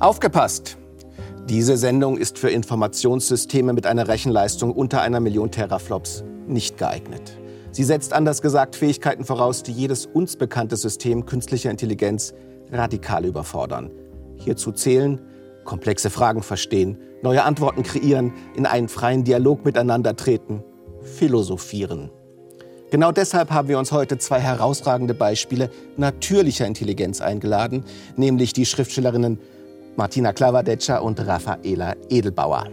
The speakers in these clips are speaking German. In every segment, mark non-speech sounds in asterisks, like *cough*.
Aufgepasst! Diese Sendung ist für Informationssysteme mit einer Rechenleistung unter einer Million Teraflops nicht geeignet. Sie setzt anders gesagt Fähigkeiten voraus, die jedes uns bekannte System künstlicher Intelligenz radikal überfordern. Hierzu zählen komplexe Fragen verstehen, neue Antworten kreieren, in einen freien Dialog miteinander treten, philosophieren. Genau deshalb haben wir uns heute zwei herausragende Beispiele natürlicher Intelligenz eingeladen, nämlich die Schriftstellerinnen Martina Klavadetscher und Raffaela Edelbauer.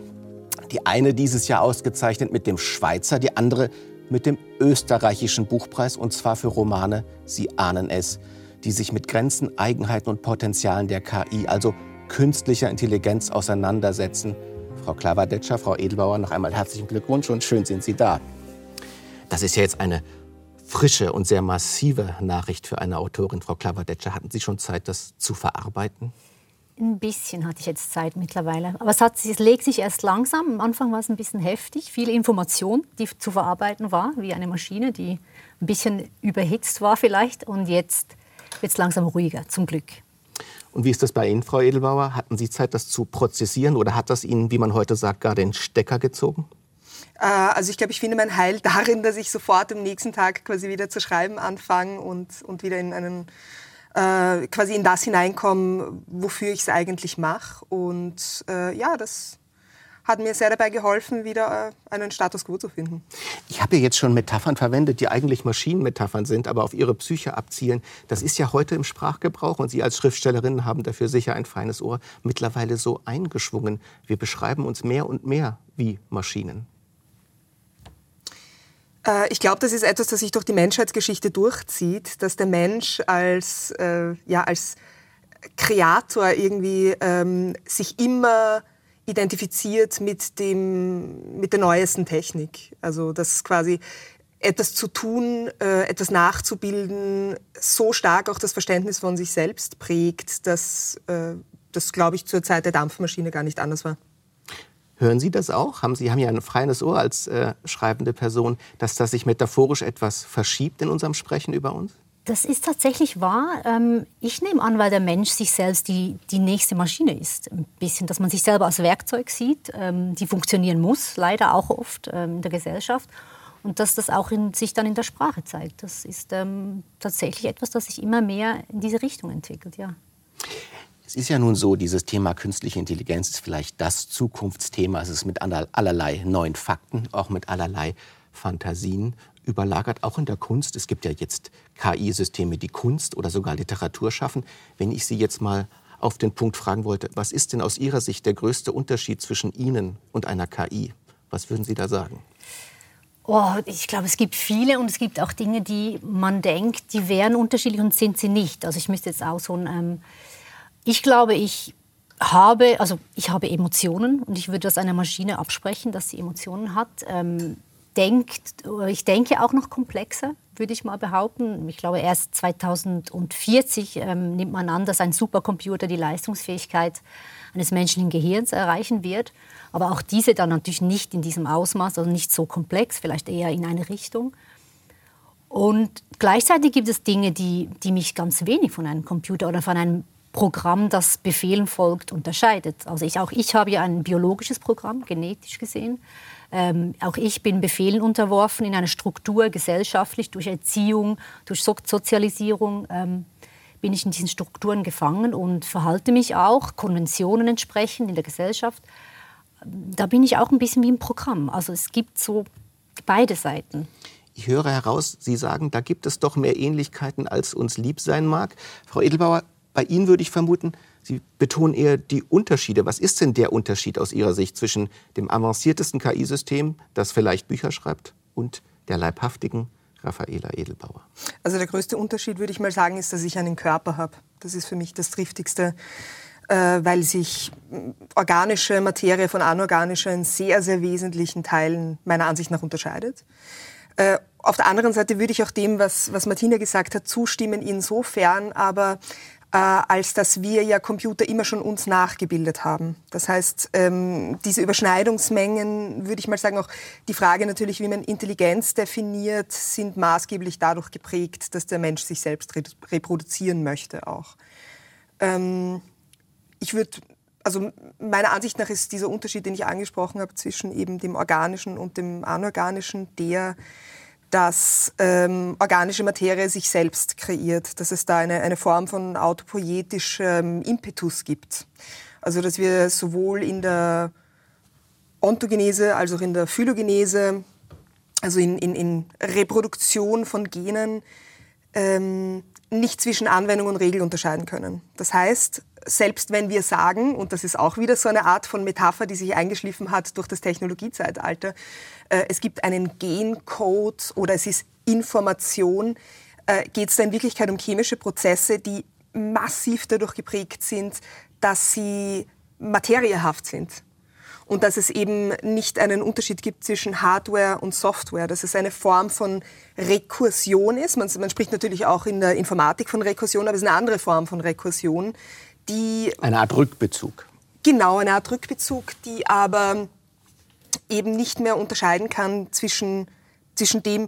Die eine dieses Jahr ausgezeichnet mit dem Schweizer, die andere mit dem österreichischen Buchpreis und zwar für Romane Sie ahnen es, die sich mit Grenzen, Eigenheiten und Potenzialen der KI, also künstlicher Intelligenz auseinandersetzen. Frau Klavadetscher, Frau Edelbauer, noch einmal herzlichen Glückwunsch und schön sind Sie da. Das ist ja jetzt eine frische und sehr massive Nachricht für eine Autorin. Frau Klavadetscher, hatten Sie schon Zeit, das zu verarbeiten? Ein bisschen hatte ich jetzt Zeit mittlerweile. Aber es, hat, es legt sich erst langsam. Am Anfang war es ein bisschen heftig. Viel Information, die zu verarbeiten war, wie eine Maschine, die ein bisschen überhitzt war vielleicht. Und jetzt wird es langsam ruhiger, zum Glück. Und wie ist das bei Ihnen, Frau Edelbauer? Hatten Sie Zeit, das zu prozessieren oder hat das Ihnen, wie man heute sagt, gar den Stecker gezogen? Äh, also ich glaube, ich finde mein Heil *laughs* darin, dass ich sofort am nächsten Tag quasi wieder zu schreiben anfange und, und wieder in einen äh, quasi in das hineinkomme, wofür ich es eigentlich mache. Und äh, ja, das hat mir sehr dabei geholfen, wieder äh, einen Status quo zu finden. Ich habe ja jetzt schon Metaphern verwendet, die eigentlich Maschinenmetaphern sind, aber auf Ihre Psyche abzielen. Das ist ja heute im Sprachgebrauch und Sie als Schriftstellerin haben dafür sicher ein feines Ohr mittlerweile so eingeschwungen. Wir beschreiben uns mehr und mehr wie Maschinen. Äh, ich glaube, das ist etwas, das sich durch die Menschheitsgeschichte durchzieht, dass der Mensch als, äh, ja, als Kreator irgendwie ähm, sich immer identifiziert mit, dem, mit der neuesten Technik. Also dass quasi etwas zu tun, äh, etwas nachzubilden, so stark auch das Verständnis von sich selbst prägt, dass äh, das, glaube ich, zur Zeit der Dampfmaschine gar nicht anders war. Hören Sie das auch? Haben Sie haben ja ein feines Ohr als äh, schreibende Person, dass das sich metaphorisch etwas verschiebt in unserem Sprechen über uns? Das ist tatsächlich wahr. Ähm, ich nehme an, weil der Mensch sich selbst die, die nächste Maschine ist. Ein bisschen, dass man sich selber als Werkzeug sieht, ähm, die funktionieren muss, leider auch oft ähm, in der Gesellschaft. Und dass das auch in, sich dann in der Sprache zeigt. Das ist tatsächlich etwas, das sich immer mehr in diese Richtung entwickelt, ja. Es ist ja nun so, dieses Thema künstliche Intelligenz ist vielleicht das Zukunftsthema. Es ist mit allerlei neuen Fakten, auch mit allerlei Fantasien überlagert, auch in der Kunst. Es gibt ja jetzt KI-Systeme, die Kunst oder sogar Literatur schaffen. Wenn ich Sie jetzt mal auf den Punkt fragen wollte, was ist denn aus Ihrer Sicht der größte Unterschied zwischen Ihnen und einer KI? Was würden Sie da sagen? Oh, ich glaube, es gibt viele und es gibt auch Dinge, die man denkt, die wären unterschiedlich und sind sie nicht. Also ich müsste jetzt auch so ein... Ähm, ich glaube, ich habe, also ich habe Emotionen und ich würde das einer Maschine absprechen, dass sie Emotionen hat. Ähm, denkt, ich denke auch noch komplexer, würde ich mal behaupten. Ich glaube, erst 2040 ähm, nimmt man an, dass ein Supercomputer die Leistungsfähigkeit eines menschlichen Gehirns erreichen wird. Aber auch diese dann natürlich nicht in diesem Ausmaß, also nicht so komplex, vielleicht eher in eine Richtung. Und gleichzeitig gibt es Dinge, die, die mich ganz wenig von einem Computer oder von einem Programm, das Befehlen folgt, unterscheidet. Also ich, auch ich habe ja ein biologisches Programm, genetisch gesehen. Ähm, auch ich bin Befehlen unterworfen in einer Struktur, gesellschaftlich, durch Erziehung, durch so Sozialisierung ähm, bin ich in diesen Strukturen gefangen und verhalte mich auch Konventionen entsprechend in der Gesellschaft. Da bin ich auch ein bisschen wie im Programm. Also es gibt so beide Seiten. Ich höre heraus, Sie sagen, da gibt es doch mehr Ähnlichkeiten, als uns lieb sein mag. Frau Edelbauer, bei Ihnen würde ich vermuten, Sie betonen eher die Unterschiede. Was ist denn der Unterschied aus Ihrer Sicht zwischen dem avanciertesten KI-System, das vielleicht Bücher schreibt, und der leibhaftigen Raffaela Edelbauer? Also der größte Unterschied, würde ich mal sagen, ist, dass ich einen Körper habe. Das ist für mich das Triftigste, äh, weil sich organische Materie von anorganischer in sehr, sehr wesentlichen Teilen meiner Ansicht nach unterscheidet. Äh, auf der anderen Seite würde ich auch dem, was, was Martina gesagt hat, zustimmen, insofern aber, äh, als dass wir ja Computer immer schon uns nachgebildet haben. Das heißt, ähm, diese Überschneidungsmengen, würde ich mal sagen, auch die Frage natürlich, wie man Intelligenz definiert, sind maßgeblich dadurch geprägt, dass der Mensch sich selbst reproduzieren möchte auch. Ähm, ich würde also meiner Ansicht nach ist dieser Unterschied, den ich angesprochen habe, zwischen eben dem organischen und dem anorganischen, der, dass ähm, organische Materie sich selbst kreiert, dass es da eine, eine Form von autopoietischem Impetus gibt. Also dass wir sowohl in der Ontogenese als auch in der Phylogenese, also in, in, in Reproduktion von Genen, ähm, nicht zwischen Anwendung und Regel unterscheiden können. Das heißt, selbst wenn wir sagen, und das ist auch wieder so eine Art von Metapher, die sich eingeschliffen hat durch das Technologiezeitalter, äh, es gibt einen Gencode oder es ist Information, äh, geht es da in Wirklichkeit um chemische Prozesse, die massiv dadurch geprägt sind, dass sie materiehaft sind und dass es eben nicht einen Unterschied gibt zwischen Hardware und Software, dass es eine Form von Rekursion ist. Man, man, spricht natürlich auch in der Informatik von Rekursion, aber es ist eine andere Form von Rekursion, die... Eine Art Rückbezug. Genau, eine Art Rückbezug, die aber eben nicht mehr unterscheiden kann zwischen, zwischen dem,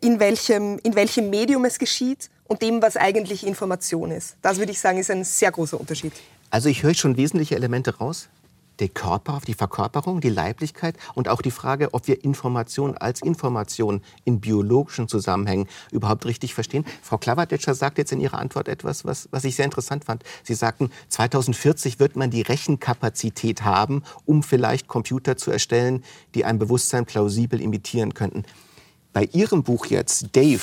in welchem, in welchem Medium es geschieht und dem, was eigentlich Information ist. Das würde ich sagen, ist ein sehr großer Unterschied. Also ich höre schon wesentliche Elemente raus der Körper, die Verkörperung, die Leiblichkeit und auch die Frage, ob wir Information als Information in biologischen Zusammenhängen überhaupt richtig verstehen. Frau Klaverdetscher sagt jetzt in ihrer Antwort etwas, was, was ich sehr interessant fand. Sie sagten, 2040 wird man die Rechenkapazität haben, um vielleicht Computer zu erstellen, die ein Bewusstsein plausibel imitieren könnten. Bei Ihrem Buch jetzt, Dave,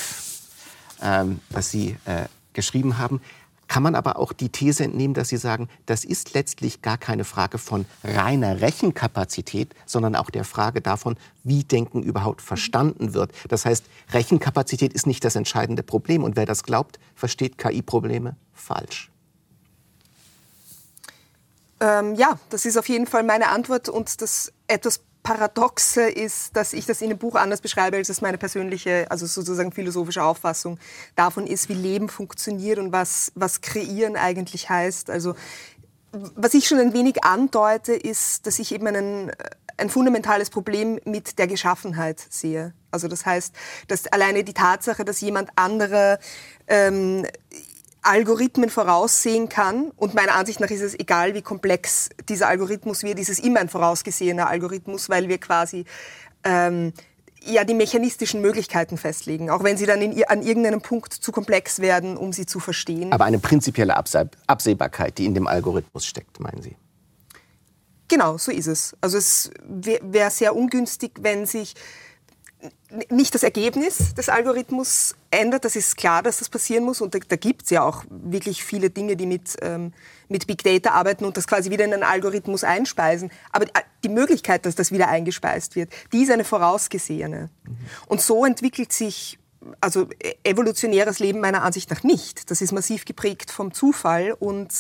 ähm, was Sie äh, geschrieben haben, kann man aber auch die These entnehmen, dass Sie sagen, das ist letztlich gar keine Frage von reiner Rechenkapazität, sondern auch der Frage davon, wie Denken überhaupt verstanden wird. Das heißt, Rechenkapazität ist nicht das entscheidende Problem. Und wer das glaubt, versteht KI-Probleme falsch. Ähm, ja, das ist auf jeden Fall meine Antwort. Und das etwas Paradoxe ist, dass ich das in dem Buch anders beschreibe, als es meine persönliche, also sozusagen philosophische Auffassung davon ist, wie Leben funktioniert und was, was kreieren eigentlich heißt. Also was ich schon ein wenig andeute, ist, dass ich eben einen, ein fundamentales Problem mit der Geschaffenheit sehe. Also das heißt, dass alleine die Tatsache, dass jemand anderer ähm, Algorithmen voraussehen kann. Und meiner Ansicht nach ist es egal, wie komplex dieser Algorithmus wird, ist es immer ein vorausgesehener Algorithmus, weil wir quasi ähm, ja die mechanistischen Möglichkeiten festlegen, auch wenn sie dann in, an irgendeinem Punkt zu komplex werden, um sie zu verstehen. Aber eine prinzipielle Absehbarkeit, die in dem Algorithmus steckt, meinen Sie? Genau, so ist es. Also es wäre wär sehr ungünstig, wenn sich nicht das Ergebnis des Algorithmus ändert. Das ist klar, dass das passieren muss. Und da, da gibt es ja auch wirklich viele Dinge, die mit, ähm, mit Big Data arbeiten und das quasi wieder in einen Algorithmus einspeisen. Aber die Möglichkeit, dass das wieder eingespeist wird, die ist eine vorausgesehene. Mhm. Und so entwickelt sich also e, evolutionäres Leben meiner Ansicht nach nicht. Das ist massiv geprägt vom Zufall und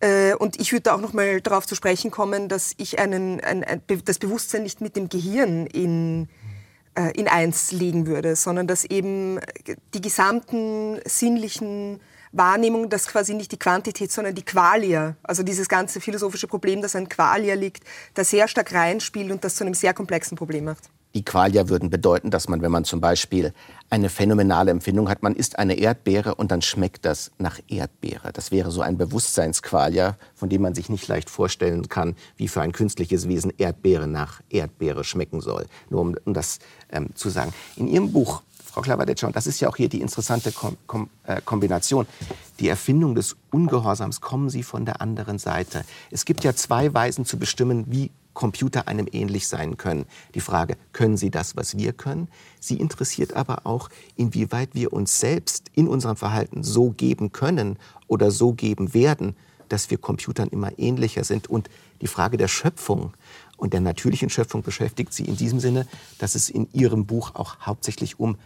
äh, und ich würde auch noch mal darauf zu sprechen kommen, dass ich einen, ein, ein, das Bewusstsein nicht mit dem Gehirn in äh, in eins legen würde, sondern dass eben die gesamten sinnlichen Wahrnehmungen, dass quasi nicht die Quantität, sondern die Qualia, also dieses ganze philosophische Problem, das an Qualia liegt, da sehr stark reinspielt und das zu einem sehr komplexen Problem macht. Die Qualia würden bedeuten, dass man, wenn man zum Beispiel eine phänomenale Empfindung hat, man isst eine Erdbeere und dann schmeckt das nach Erdbeere. Das wäre so ein Bewusstseinsqualia, von dem man sich nicht leicht vorstellen kann, wie für ein künstliches Wesen Erdbeere nach Erdbeere schmecken soll. Nur um, um das ähm, zu sagen. In Ihrem Buch, Frau Klavadetscher, und das ist ja auch hier die interessante Kom Kom äh, Kombination, die Erfindung des Ungehorsams, kommen Sie von der anderen Seite. Es gibt ja zwei Weisen zu bestimmen, wie Computer einem ähnlich sein können. Die Frage, können sie das, was wir können? Sie interessiert aber auch, inwieweit wir uns selbst in unserem Verhalten so geben können oder so geben werden, dass wir Computern immer ähnlicher sind. Und die Frage der Schöpfung und der natürlichen Schöpfung beschäftigt sie in diesem Sinne, dass es in ihrem Buch auch hauptsächlich um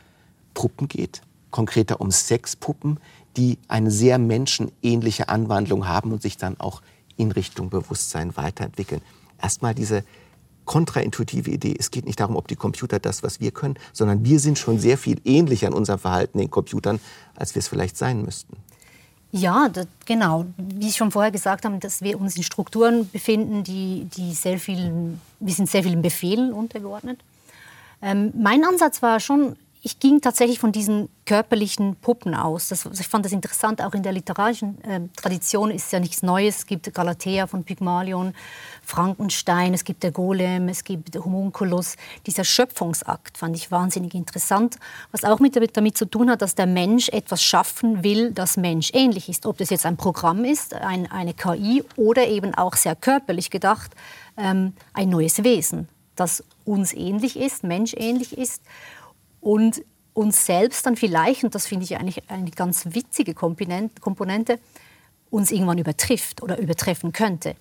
Puppen geht, konkreter um Sexpuppen, die eine sehr menschenähnliche Anwandlung haben und sich dann auch in Richtung Bewusstsein weiterentwickeln erstmal diese kontraintuitive Idee. Es geht nicht darum, ob die Computer das, was wir können, sondern wir sind schon sehr viel ähnlicher in unserem Verhalten den Computern, als wir es vielleicht sein müssten. Ja, das, genau. Wie Sie schon vorher gesagt haben, dass wir uns in Strukturen befinden, die, die sehr viel, wir sind sehr vielen Befehlen untergeordnet. Ähm, mein Ansatz war schon ich ging tatsächlich von diesen körperlichen Puppen aus. Das, ich fand das interessant, auch in der literarischen äh, Tradition ist ja nichts Neues. Es gibt Galatea von Pygmalion, Frankenstein, es gibt der Golem, es gibt Homunculus. Dieser Schöpfungsakt fand ich wahnsinnig interessant, was auch mit, damit zu tun hat, dass der Mensch etwas schaffen will, das menschähnlich ist. Ob das jetzt ein Programm ist, ein, eine KI oder eben auch sehr körperlich gedacht, ähm, ein neues Wesen, das uns ähnlich ist, menschähnlich ist und uns selbst dann vielleicht, und das finde ich eigentlich eine ganz witzige Komponente, uns irgendwann übertrifft oder übertreffen könnte.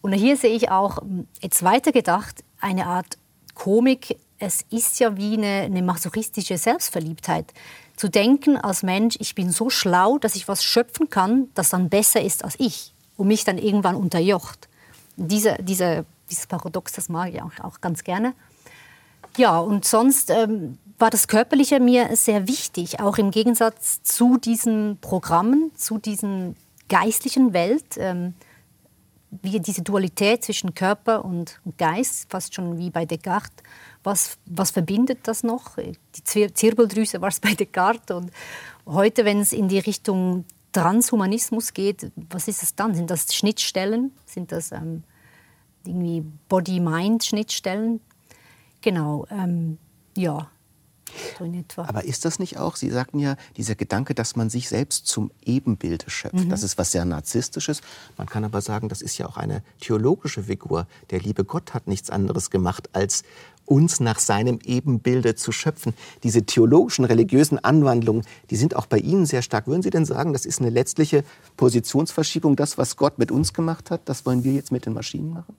Und hier sehe ich auch hm, jetzt weitergedacht eine Art Komik. Es ist ja wie eine, eine masochistische Selbstverliebtheit. Zu denken als Mensch, ich bin so schlau, dass ich was schöpfen kann, das dann besser ist als ich und mich dann irgendwann unterjocht. Diese, diese, dieses Paradox, das mag ich auch, auch ganz gerne. Ja, und sonst ähm, war das Körperliche mir sehr wichtig, auch im Gegensatz zu diesen Programmen, zu diesen geistlichen Welt, ähm, wie diese Dualität zwischen Körper und Geist, fast schon wie bei Descartes. Was, was verbindet das noch? Die Zirbeldrüse war es bei Descartes. Und heute, wenn es in die Richtung Transhumanismus geht, was ist es dann? Sind das Schnittstellen? Sind das ähm, irgendwie Body-Mind-Schnittstellen? Genau, ähm, ja. So Aber ist das nicht auch, Sie sagten ja, dieser Gedanke, dass man sich selbst zum Ebenbilde schöpft, mhm. das ist was sehr Narzisstisches. Man kann aber sagen, das ist ja auch eine theologische Figur. Der liebe Gott hat nichts anderes gemacht, als uns nach seinem Ebenbilde zu schöpfen. Diese theologischen, religiösen Anwandlungen, die sind auch bei Ihnen sehr stark. Würden Sie denn sagen, das ist eine letztliche Positionsverschiebung, das, was Gott mit uns gemacht hat, das wollen wir jetzt mit den Maschinen machen?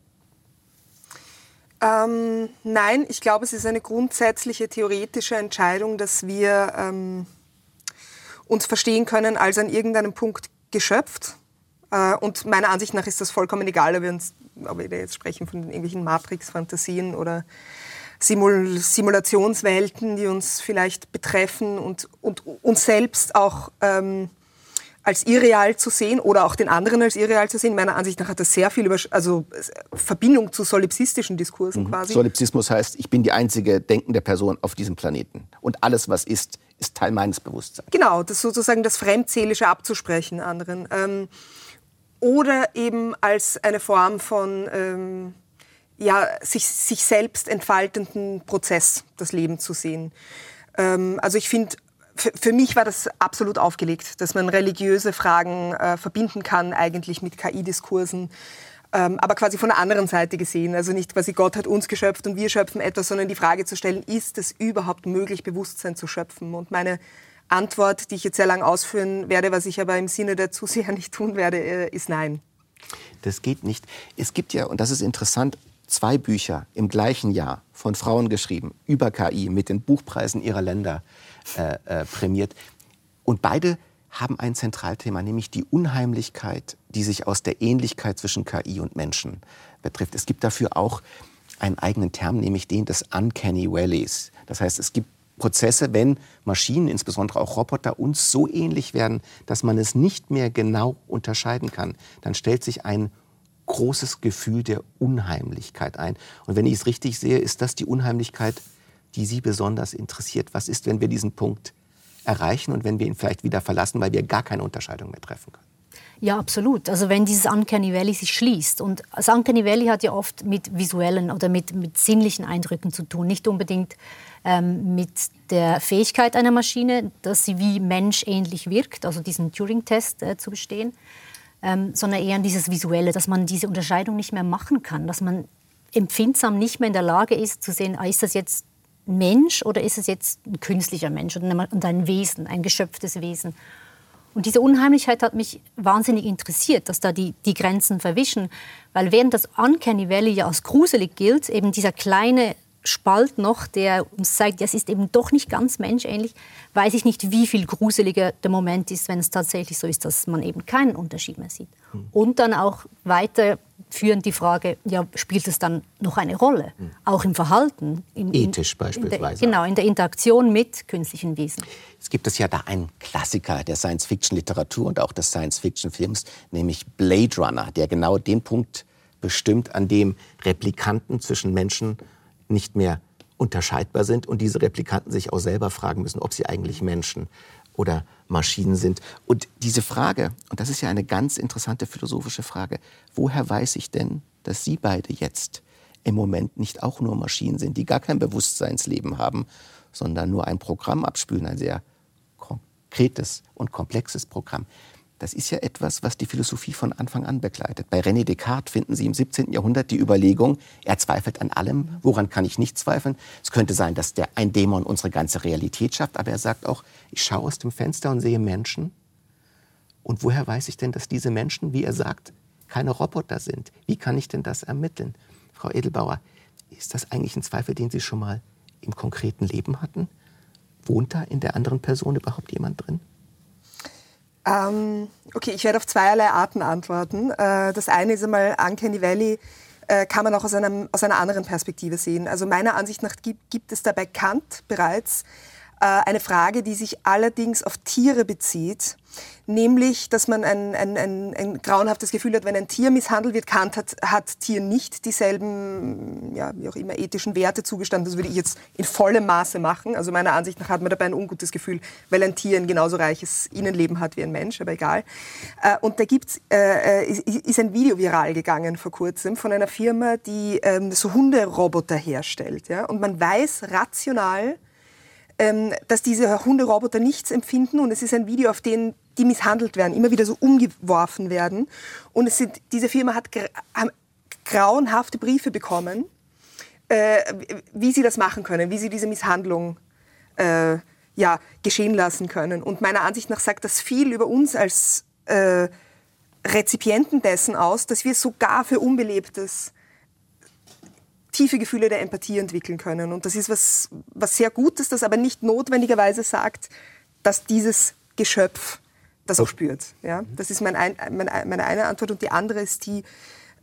Ähm, nein, ich glaube, es ist eine grundsätzliche theoretische Entscheidung, dass wir ähm, uns verstehen können als an irgendeinem Punkt geschöpft. Äh, und meiner Ansicht nach ist das vollkommen egal, ob wir, uns, ob wir jetzt sprechen von irgendwelchen Matrix-Fantasien oder Simul Simulationswelten, die uns vielleicht betreffen und, und uns selbst auch ähm, als irreal zu sehen oder auch den anderen als irreal zu sehen. Meiner Ansicht nach hat das sehr viel über, also Verbindung zu solipsistischen Diskursen mhm. quasi. Solipsismus heißt, ich bin die einzige denkende Person auf diesem Planeten und alles, was ist, ist Teil meines Bewusstseins. Genau, das sozusagen das Fremdseelische abzusprechen anderen. Ähm, oder eben als eine Form von ähm, ja, sich, sich selbst entfaltenden Prozess, das Leben zu sehen. Ähm, also ich finde für, mich war das absolut aufgelegt, dass man religiöse Fragen äh, verbinden kann eigentlich mit KI-Diskursen. Ähm, aber quasi von der anderen Seite gesehen. Also nicht quasi Gott hat uns geschöpft und wir schöpfen etwas, sondern die Frage zu stellen, ist es überhaupt möglich, Bewusstsein zu schöpfen? Und meine Antwort, die ich jetzt sehr lang ausführen werde, was ich aber im Sinne der Zuseher nicht tun werde, äh, ist nein. Das geht nicht. Es gibt ja, und das ist interessant, zwei Bücher im gleichen Jahr von Frauen geschrieben über KI mit den Buchpreisen ihrer Länder äh, äh, prämiert. Und beide haben ein Zentralthema, nämlich die Unheimlichkeit, die sich aus der Ähnlichkeit zwischen KI und Menschen betrifft. Es gibt dafür auch einen eigenen Term, nämlich den des Uncanny Valleys. Das heißt, es gibt Prozesse, wenn Maschinen, insbesondere auch Roboter, uns so ähnlich werden, dass man es nicht mehr genau unterscheiden kann. Dann stellt sich ein großes Gefühl der Unheimlichkeit ein. Und wenn ich es richtig sehe, ist das die Unheimlichkeit, die Sie besonders interessiert. Was ist, wenn wir diesen Punkt erreichen und wenn wir ihn vielleicht wieder verlassen, weil wir gar keine Unterscheidung mehr treffen können? Ja, absolut. Also wenn dieses Uncanny Valley sich schließt. Und das Uncanny Valley hat ja oft mit visuellen oder mit, mit sinnlichen Eindrücken zu tun. Nicht unbedingt ähm, mit der Fähigkeit einer Maschine, dass sie wie menschähnlich wirkt, also diesen Turing-Test äh, zu bestehen, ähm, sondern eher an dieses Visuelle, dass man diese Unterscheidung nicht mehr machen kann, dass man empfindsam nicht mehr in der Lage ist zu sehen, ah, ist das jetzt Mensch oder ist es jetzt ein künstlicher Mensch und ein Wesen, ein geschöpftes Wesen. Und diese Unheimlichkeit hat mich wahnsinnig interessiert, dass da die, die Grenzen verwischen. Weil während das Uncanny Valley ja als gruselig gilt, eben dieser kleine Spalt noch, der uns zeigt, das ist eben doch nicht ganz menschähnlich, weiß ich nicht, wie viel gruseliger der Moment ist, wenn es tatsächlich so ist, dass man eben keinen Unterschied mehr sieht. Hm. Und dann auch weiterführend die Frage, ja, spielt es dann noch eine Rolle, hm. auch im Verhalten? In, Ethisch beispielsweise. In der, genau, in der Interaktion mit künstlichen Wesen. Es gibt es ja da einen Klassiker der Science-Fiction-Literatur und auch des Science-Fiction-Films, nämlich Blade Runner, der genau den Punkt bestimmt, an dem Replikanten zwischen Menschen nicht mehr unterscheidbar sind und diese Replikanten sich auch selber fragen müssen, ob sie eigentlich Menschen oder Maschinen sind. Und diese Frage, und das ist ja eine ganz interessante philosophische Frage, woher weiß ich denn, dass Sie beide jetzt im Moment nicht auch nur Maschinen sind, die gar kein Bewusstseinsleben haben, sondern nur ein Programm abspülen, ein sehr konkretes und komplexes Programm. Das ist ja etwas, was die Philosophie von Anfang an begleitet. Bei René Descartes finden Sie im 17. Jahrhundert die Überlegung, er zweifelt an allem. Woran kann ich nicht zweifeln? Es könnte sein, dass der, ein Dämon unsere ganze Realität schafft, aber er sagt auch, ich schaue aus dem Fenster und sehe Menschen. Und woher weiß ich denn, dass diese Menschen, wie er sagt, keine Roboter sind? Wie kann ich denn das ermitteln? Frau Edelbauer, ist das eigentlich ein Zweifel, den Sie schon mal im konkreten Leben hatten? Wohnt da in der anderen Person überhaupt jemand drin? Ähm, okay, ich werde auf zweierlei Arten antworten. Äh, das eine ist einmal Uncanny Valley äh, kann man auch aus, einem, aus einer anderen Perspektive sehen. Also meiner Ansicht nach gibt, gibt es dabei Kant bereits äh, eine Frage, die sich allerdings auf Tiere bezieht, nämlich, dass man ein, ein, ein, ein grauenhaftes Gefühl hat, wenn ein Tier misshandelt wird. Kant hat, hat Tieren nicht dieselben, ja, wie auch immer, ethischen Werte zugestanden. Das würde ich jetzt in vollem Maße machen. Also meiner Ansicht nach hat man dabei ein ungutes Gefühl, weil ein Tier ein genauso reiches Innenleben hat wie ein Mensch, aber egal. Äh, und da gibt's, äh, ist, ist ein Video viral gegangen vor kurzem von einer Firma, die ähm, so Hunderoboter herstellt. Ja? Und man weiß rational, ähm, dass diese Hunderoboter nichts empfinden und es ist ein Video, auf dem die misshandelt werden, immer wieder so umgeworfen werden. Und es sind, diese Firma hat grauenhafte Briefe bekommen, äh, wie sie das machen können, wie sie diese Misshandlung äh, ja, geschehen lassen können. Und meiner Ansicht nach sagt das viel über uns als äh, Rezipienten dessen aus, dass wir sogar für Unbelebtes tiefe Gefühle der Empathie entwickeln können. Und das ist was, was sehr Gutes, das aber nicht notwendigerweise sagt, dass dieses Geschöpf das auch spürt. Ja? Das ist mein ein, mein, meine eine Antwort. Und die andere ist die,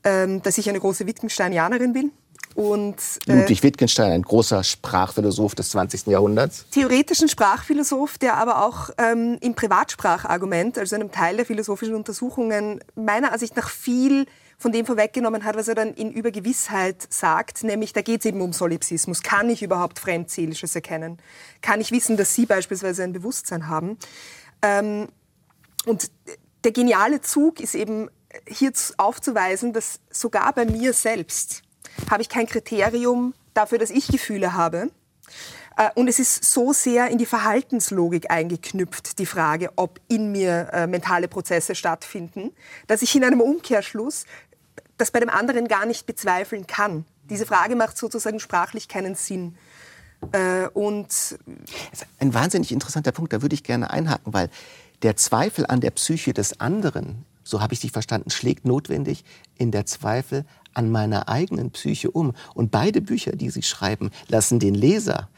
ähm, dass ich eine große Wittgensteinianerin bin. Und, äh, Ludwig Wittgenstein, ein großer Sprachphilosoph des 20. Jahrhunderts. Theoretischen Sprachphilosoph, der aber auch ähm, im Privatsprachargument, also einem Teil der philosophischen Untersuchungen, meiner Ansicht nach viel von dem vorweggenommen hat, was er dann in Übergewissheit sagt, nämlich da geht es eben um Solipsismus. Kann ich überhaupt Fremdseelisches erkennen? Kann ich wissen, dass Sie beispielsweise ein Bewusstsein haben? Ähm, und der geniale Zug ist eben hier aufzuweisen, dass sogar bei mir selbst habe ich kein Kriterium dafür, dass ich Gefühle habe. Äh, und es ist so sehr in die Verhaltenslogik eingeknüpft, die Frage, ob in mir äh, mentale Prozesse stattfinden, dass ich in einem Umkehrschluss das bei dem anderen gar nicht bezweifeln kann. Diese Frage macht sozusagen sprachlich keinen Sinn. Äh, und ein wahnsinnig interessanter Punkt, da würde ich gerne einhaken, weil der Zweifel an der Psyche des anderen, so habe ich Sie verstanden, schlägt notwendig in der Zweifel an meiner eigenen Psyche um. Und beide Bücher, die Sie schreiben, lassen den Leser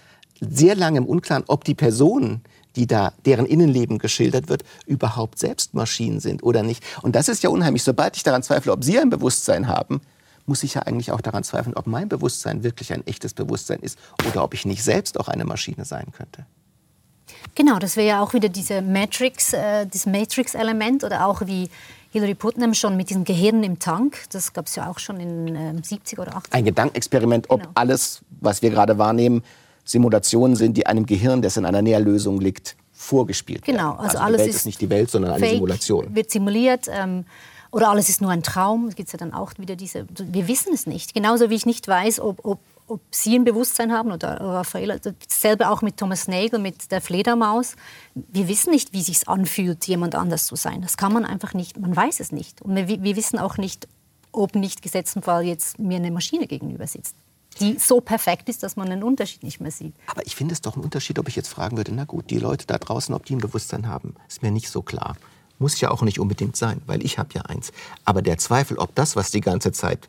sehr lange im Unklaren, ob die Personen, die da, deren Innenleben geschildert wird, überhaupt selbst Maschinen sind oder nicht. Und das ist ja unheimlich. Sobald ich daran zweifle, ob Sie ein Bewusstsein haben, muss ich ja eigentlich auch daran zweifeln, ob mein Bewusstsein wirklich ein echtes Bewusstsein ist oder ob ich nicht selbst auch eine Maschine sein könnte. Genau, das wäre ja auch wieder diese Matrix, äh, das Matrix-Element oder auch wie Hilary Putnam schon mit diesem Gehirn im Tank. Das gab es ja auch schon in äh, 70 oder 80. Ein Gedankenexperiment, ob genau. alles, was wir gerade wahrnehmen, Simulationen sind, die einem Gehirn, das in einer Näherlösung liegt, vorgespielt genau, werden. Also, also alles die Welt ist, nicht die Welt, sondern eine Simulation. Wird simuliert. Ähm, oder alles ist nur ein Traum. Es gibt ja dann auch wieder diese. Wir wissen es nicht. Genauso wie ich nicht weiß, ob, ob, ob Sie ein Bewusstsein haben oder Raffaella. Dasselbe auch mit Thomas Nagel, mit der Fledermaus. Wir wissen nicht, wie es sich anfühlt, jemand anders zu sein. Das kann man einfach nicht. Man weiß es nicht. Und wir, wir wissen auch nicht, ob nicht gesetzten Fall jetzt mir eine Maschine gegenüber sitzt die so perfekt ist, dass man einen Unterschied nicht mehr sieht. Aber ich finde es doch ein Unterschied, ob ich jetzt fragen würde, na gut, die Leute da draußen, ob die ein Bewusstsein haben, ist mir nicht so klar. Muss ja auch nicht unbedingt sein, weil ich habe ja eins. Aber der Zweifel, ob das, was die ganze Zeit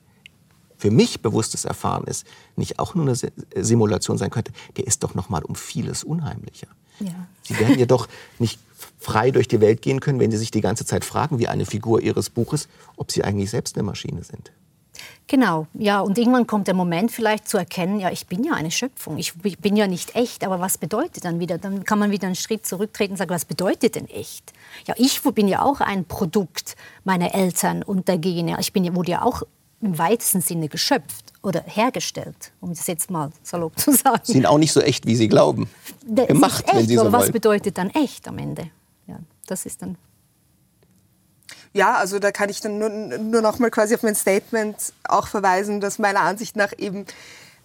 für mich bewusstes Erfahren ist, nicht auch nur eine Simulation sein könnte, der ist doch noch mal um vieles unheimlicher. Ja. Sie werden ja doch nicht frei durch die Welt gehen können, wenn Sie sich die ganze Zeit fragen, wie eine Figur Ihres Buches, ob Sie eigentlich selbst eine Maschine sind. Genau, ja, und irgendwann kommt der Moment vielleicht zu erkennen, ja, ich bin ja eine Schöpfung, ich, ich, bin ja nicht echt, aber was bedeutet dann wieder? Dann kann man wieder einen Schritt zurücktreten und sagen, was bedeutet denn echt? Ja, ich bin ja auch ein Produkt meiner Eltern und der Gene. Ich bin, wurde ja auch im weitesten Sinne geschöpft. oder hergestellt, um das jetzt mal salopp zu sagen. Sind auch nicht so echt, wie Sie glauben. Das Gemacht, echt, wenn Sie so aber was bedeutet dann echt am Ende? Ja, das ist dann Ja, also da kann ich dann nur, nur noch mal quasi auf mein Statement auch verweisen, dass meiner Ansicht nach eben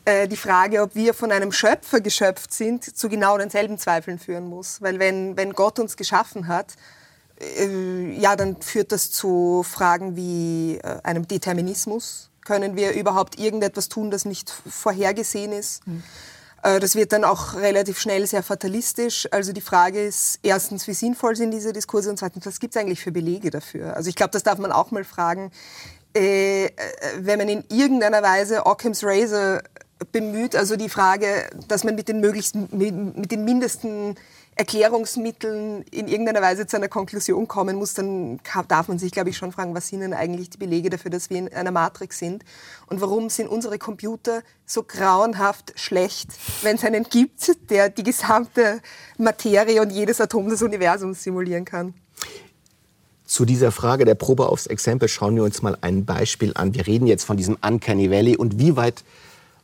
äh, die Frage, ob wir von einem Schöpfer geschöpft sind, zu genau denselben Zweifeln führen muss. Weil wenn, wenn Gott uns geschaffen hat, äh, ja, dann führt das zu Fragen wie äh, einem Determinismus. Können wir überhaupt irgendetwas tun, das nicht vorhergesehen ist? Äh, Das wird dann auch relativ schnell sehr fatalistisch. Also die Frage ist erstens, wie sinnvoll sind diese Diskurse und zweitens, was gibt es eigentlich für Belege dafür? Also ich glaube, das darf man auch mal fragen. Äh, äh, wenn man in irgendeiner Weise Occam's Razor bemüht, also die Frage, dass man mit den möglichsten, mit, mit den mindesten Erklärungsmitteln in irgendeiner Weise zu einer Konklusion kommen muss, dann darf man sich, glaube ich, schon fragen, was sind denn eigentlich die Belege dafür, dass wir in einer Matrix sind und warum sind unsere Computer so grauenhaft schlecht, wenn es einen gibt, der die gesamte Materie und jedes Atom des Universums simulieren kann. Zu dieser Frage der Probe aufs Exempel schauen wir uns mal ein Beispiel an. Wir reden jetzt von diesem Uncanny Valley und wie weit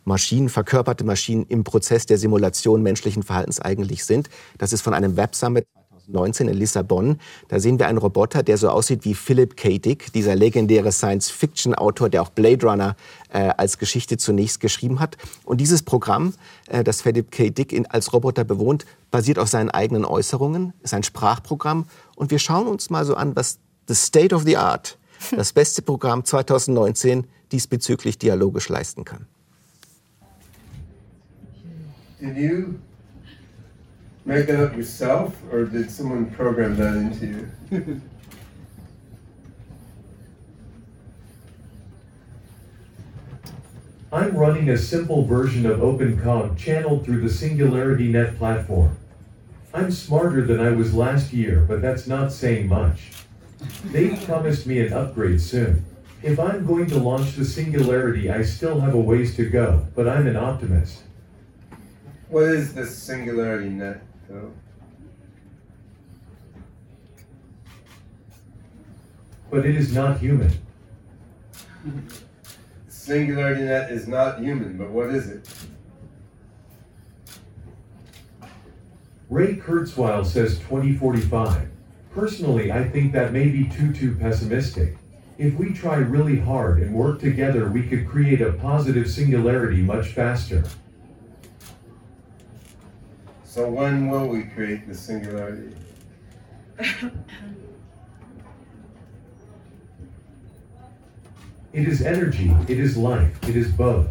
Maschinen, verkörperte Maschinen im Prozess der Simulation menschlichen Verhaltens eigentlich sind. Das ist von einem Websummit 2019 in Lissabon. Da sehen wir einen Roboter, der so aussieht wie Philip K. Dick, dieser legendäre Science-Fiction-Autor, der auch Blade Runner äh, als Geschichte zunächst geschrieben hat. Und dieses Programm, äh, das Philip K. Dick in, als Roboter bewohnt, basiert auf seinen eigenen Äußerungen, ist ein Sprachprogramm. Und wir schauen uns mal so an, was the state of the art, das beste Programm 2019 diesbezüglich dialogisch leisten kann. Did you make that up yourself, or did someone program that into you? *laughs* I'm running a simple version of OpenCog channeled through the Singularity Net platform. I'm smarter than I was last year, but that's not saying much. They've promised me an upgrade soon. If I'm going to launch the Singularity, I still have a ways to go, but I'm an optimist. What is this singularity net, though? But it is not human. Singularity net is not human, but what is it? Ray Kurzweil says 2045. Personally, I think that may be too too pessimistic. If we try really hard and work together, we could create a positive singularity much faster. So when will we create the singularity? It is energy, it is life, it is both.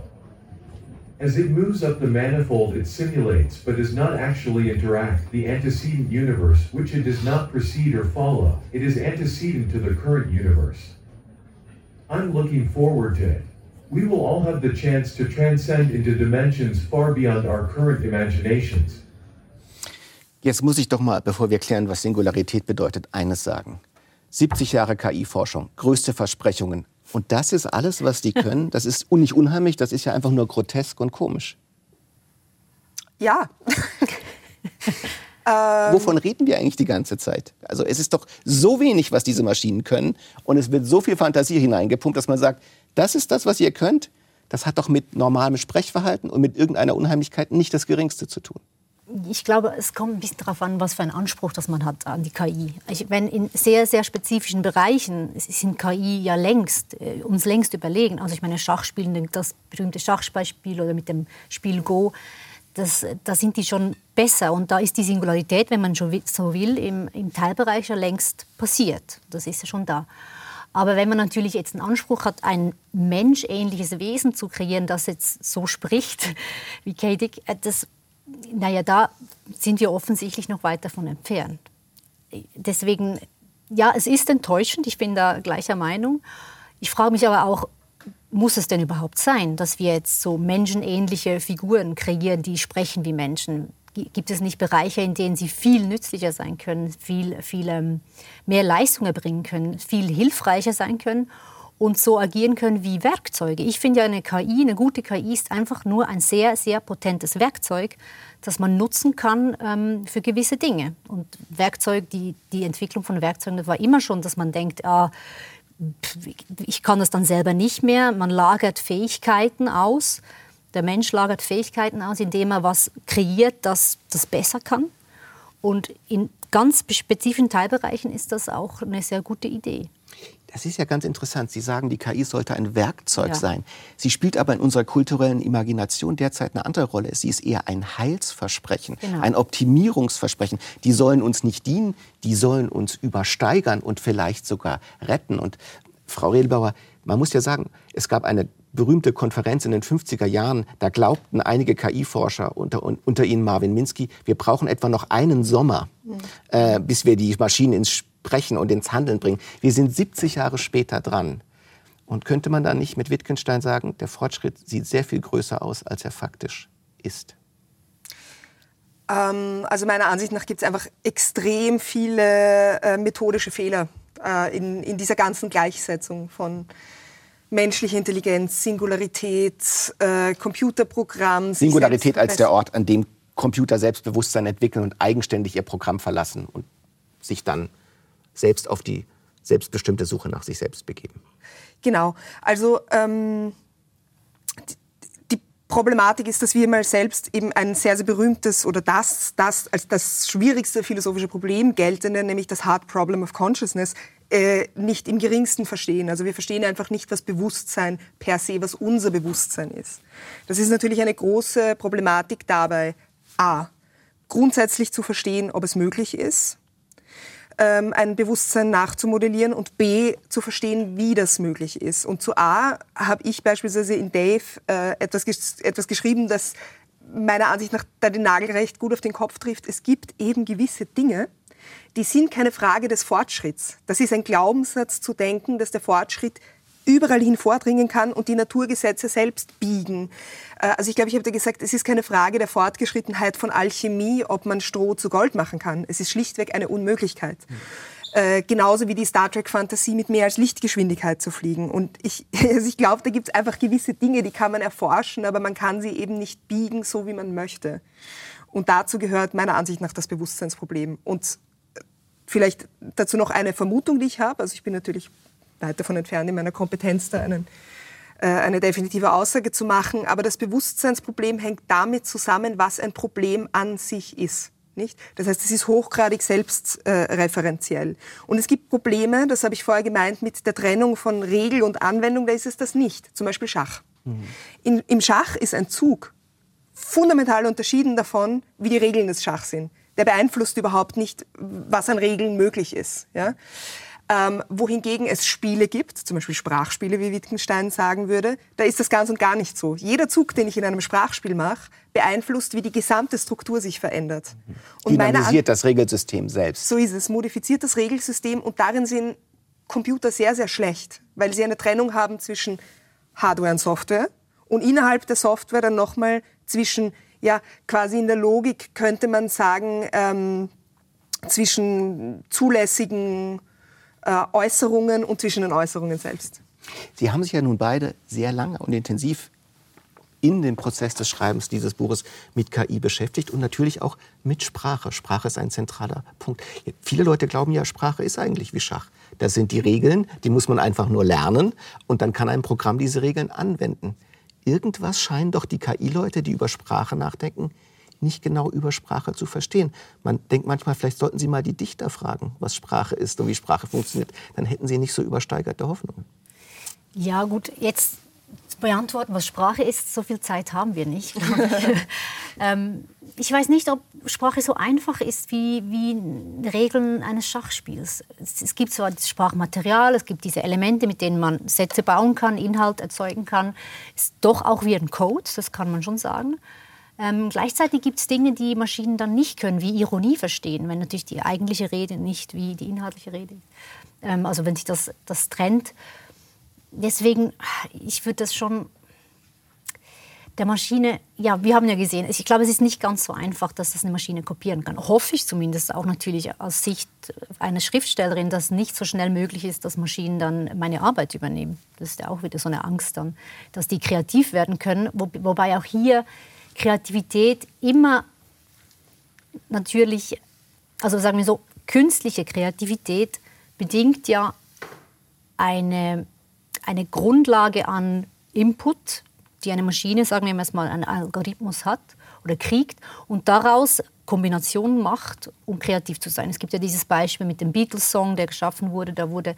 As it moves up the manifold, it simulates but does not actually interact the antecedent universe, which it does not precede or follow. It is antecedent to the current universe. I'm looking forward to it. We will all have the chance to transcend into dimensions far beyond our current imaginations. Jetzt muss ich doch mal, bevor wir klären, was Singularität bedeutet, eines sagen. 70 Jahre KI-Forschung, größte Versprechungen. Und das ist alles, was die *laughs* können. Das ist nicht unheimlich, das ist ja einfach nur grotesk und komisch. Ja. *laughs* Wovon reden wir eigentlich die ganze Zeit? Also es ist doch so wenig, was diese Maschinen können. Und es wird so viel Fantasie hineingepumpt, dass man sagt, das ist das, was ihr könnt. Das hat doch mit normalem Sprechverhalten und mit irgendeiner Unheimlichkeit nicht das Geringste zu tun. Ich glaube, es kommt ein bisschen darauf an, was für einen Anspruch das man hat an die KI. Ich, wenn in sehr, sehr spezifischen Bereichen sind KI ja längst, äh, uns längst überlegen. Also ich meine, Schachspielen, das berühmte Schachbeispiel oder mit dem Spiel Go, das, da sind die schon besser. Und da ist die Singularität, wenn man so will, im, im Teilbereich ja längst passiert. Das ist ja schon da. Aber wenn man natürlich jetzt einen Anspruch hat, ein menschähnliches Wesen zu kreieren, das jetzt so spricht *laughs* wie Katie, äh, das, naja, da sind wir offensichtlich noch weit davon entfernt. Deswegen, ja, es ist enttäuschend, ich bin da gleicher Meinung. Ich frage mich aber auch, muss es denn überhaupt sein, dass wir jetzt so menschenähnliche Figuren kreieren, die sprechen wie Menschen? Gi- Gibt es nicht Bereiche, in denen sie viel nützlicher sein können, viel, viel ähm, mehr Leistung erbringen können, viel hilfreicher sein können und so agieren können wie Werkzeuge? Ich finde ja, eine KI, eine gute KI ist einfach nur ein sehr, sehr potentes Werkzeug, das man nutzen kann ähm, für gewisse Dinge. Und Werkzeug, die, die Entwicklung von Werkzeugen das war immer schon, dass man denkt, ah, ich kann das dann selber nicht mehr. Man lagert Fähigkeiten aus. Der Mensch lagert Fähigkeiten aus, indem er was kreiert, das das besser kann. Und in ganz spezifischen Teilbereichen ist das auch eine sehr gute Idee. Das ist ja ganz interessant. Sie sagen, die KI sollte ein Werkzeug ja. sein. Sie spielt aber in unserer kulturellen Imagination derzeit eine andere Rolle. Sie ist eher ein Heilsversprechen, genau. ein Optimierungsversprechen. Die sollen uns nicht dienen, die sollen uns übersteigern und vielleicht sogar retten. Und Frau Redelbauer, man muss ja sagen, es gab eine berühmte Konferenz in den 50er Jahren, da glaubten einige KI-Forscher, unter, unter ihnen Marvin Minsky, wir brauchen etwa noch einen Sommer, mhm. äh, bis wir die Maschinen ins Sprechen und ins Handeln bringen. Wir sind 70 Jahre später dran. Und könnte man da nicht mit Wittgenstein sagen, der Fortschritt sieht sehr viel größer aus, als er faktisch ist? Ähm, also meiner Ansicht nach gibt es einfach extrem viele äh, methodische Fehler äh, in, in dieser ganzen Gleichsetzung von menschlicher Intelligenz, Singularität, äh, Computerprogramm. Singularität als der Ort, an dem Computer Selbstbewusstsein entwickeln und eigenständig ihr Programm verlassen und sich dann selbst auf die selbstbestimmte Suche nach sich selbst begeben. Genau. Also ähm, die Problematik ist, dass wir mal selbst eben ein sehr, sehr berühmtes oder das, das als das schwierigste philosophische Problem geltende, nämlich das Hard Problem of Consciousness, äh, nicht im geringsten verstehen. Also wir verstehen einfach nicht, was Bewusstsein per se, was unser Bewusstsein ist. Das ist natürlich eine große Problematik dabei, a, grundsätzlich zu verstehen, ob es möglich ist, ähm, ein Bewusstsein nachzumodellieren und B, zu verstehen, wie das möglich ist. Und zu A habe ich beispielsweise in Dave äh, etwas, ges etwas geschrieben, das meiner Ansicht nach da den Nagel recht gut auf den Kopf trifft. Es gibt eben gewisse Dinge, die sind keine Frage des Fortschritts. Das ist ein Glaubenssatz zu denken, dass der Fortschritt überall hin vordringen kann und die Naturgesetze selbst biegen. Äh, also ich glaube, ich habe da gesagt, es ist keine Frage der Fortgeschrittenheit von Alchemie, ob man Stroh zu Gold machen kann. Es ist schlichtweg eine Unmöglichkeit. Äh, genauso wie die Star Trek-Fantasie mit mehr als Lichtgeschwindigkeit zu fliegen. Und ich, *laughs* also ich glaube, da gibt es einfach gewisse Dinge, die kann man erforschen, aber man kann sie eben nicht biegen, so wie man möchte. Und dazu gehört meiner Ansicht nach das Bewusstseinsproblem. Und äh, vielleicht dazu noch eine Vermutung, die ich habe. Also ich bin natürlich weit davon entfernt, in meiner Kompetenz da einen, äh, eine definitive Aussage zu machen. Aber das Bewusstseinsproblem hängt damit zusammen, was ein Problem an sich ist. Nicht? Das heißt, es ist hochgradig selbstreferenziell. Äh, und es gibt Probleme, das habe ich vorher gemeint, mit der Trennung von Regel und Anwendung, da ist es das nicht. Zum Beispiel Schach. Mhm. In, Im Schach ist ein Zug fundamental unterschieden davon, wie die Regeln des Schachs sind. Der beeinflusst überhaupt nicht, was an Regeln möglich ist. Ja? Ähm, wohingegen es Spiele gibt, zum Beispiel Sprachspiele, wie Wittgenstein sagen würde, da ist das ganz und gar nicht so. Jeder Zug, den ich in einem Sprachspiel mache, beeinflusst, wie die gesamte Struktur sich verändert. Und Dynamisiert das Regelsystem selbst. So ist es, modifiziert das Regelsystem und darin sind Computer sehr, sehr schlecht, weil sie eine Trennung haben zwischen Hardware und Software und innerhalb der Software dann nochmal zwischen, ja, quasi in der Logik könnte man sagen, ähm, zwischen zulässigen Äußerungen und zwischen den Äußerungen selbst. Sie haben sich ja nun beide sehr lange und intensiv in dem Prozess des Schreibens dieses Buches mit KI beschäftigt und natürlich auch mit Sprache. Sprache ist ein zentraler Punkt. Viele Leute glauben ja, Sprache ist eigentlich wie Schach. Das sind die Regeln, die muss man einfach nur lernen und dann kann ein Programm diese Regeln anwenden. Irgendwas scheinen doch die KI-Leute, die über Sprache nachdenken, nicht genau über Sprache zu verstehen. Man denkt manchmal, vielleicht sollten Sie mal die Dichter fragen, was Sprache ist und wie Sprache funktioniert. Dann hätten Sie nicht so übersteigerte Hoffnungen. Ja, gut, jetzt zu beantworten, was Sprache ist, so viel Zeit haben wir nicht. ich. *laughs* ähm, ich weiß nicht, ob Sprache so einfach ist wie, wie Regeln eines Schachspiels. Es, es, gibt zwar das Sprachmaterial, es gibt diese Elemente, mit denen man Sätze bauen kann, Inhalt erzeugen kann. Es ist doch auch wie ein Code, das kann man schon sagen. Ähm, gleichzeitig gibt es Dinge, die Maschinen dann nicht können, wie Ironie verstehen, wenn natürlich die eigentliche Rede nicht wie die inhaltliche Rede ist. Ähm, also wenn sich das, das trennt. Deswegen, ich würde das schon der Maschine, ja, wir haben ja gesehen, ich glaube, es ist nicht ganz so einfach, dass das eine Maschine kopieren kann. Hoffe ich zumindest auch natürlich aus Sicht einer Schriftstellerin, dass nicht so schnell möglich ist, dass Maschinen dann meine Arbeit übernehmen. Das ist ja auch wieder so eine Angst dann, dass die kreativ werden können. Wo, wobei auch hier Kreativität immer natürlich, also sagen wir so, künstliche Kreativität bedingt ja eine, eine Grundlage an Input, die eine Maschine, sagen wir mal, einen Algorithmus hat oder kriegt und daraus Kombinationen macht, um kreativ zu sein. Es gibt ja dieses Beispiel mit dem Beatles-Song, der geschaffen wurde. Da wurde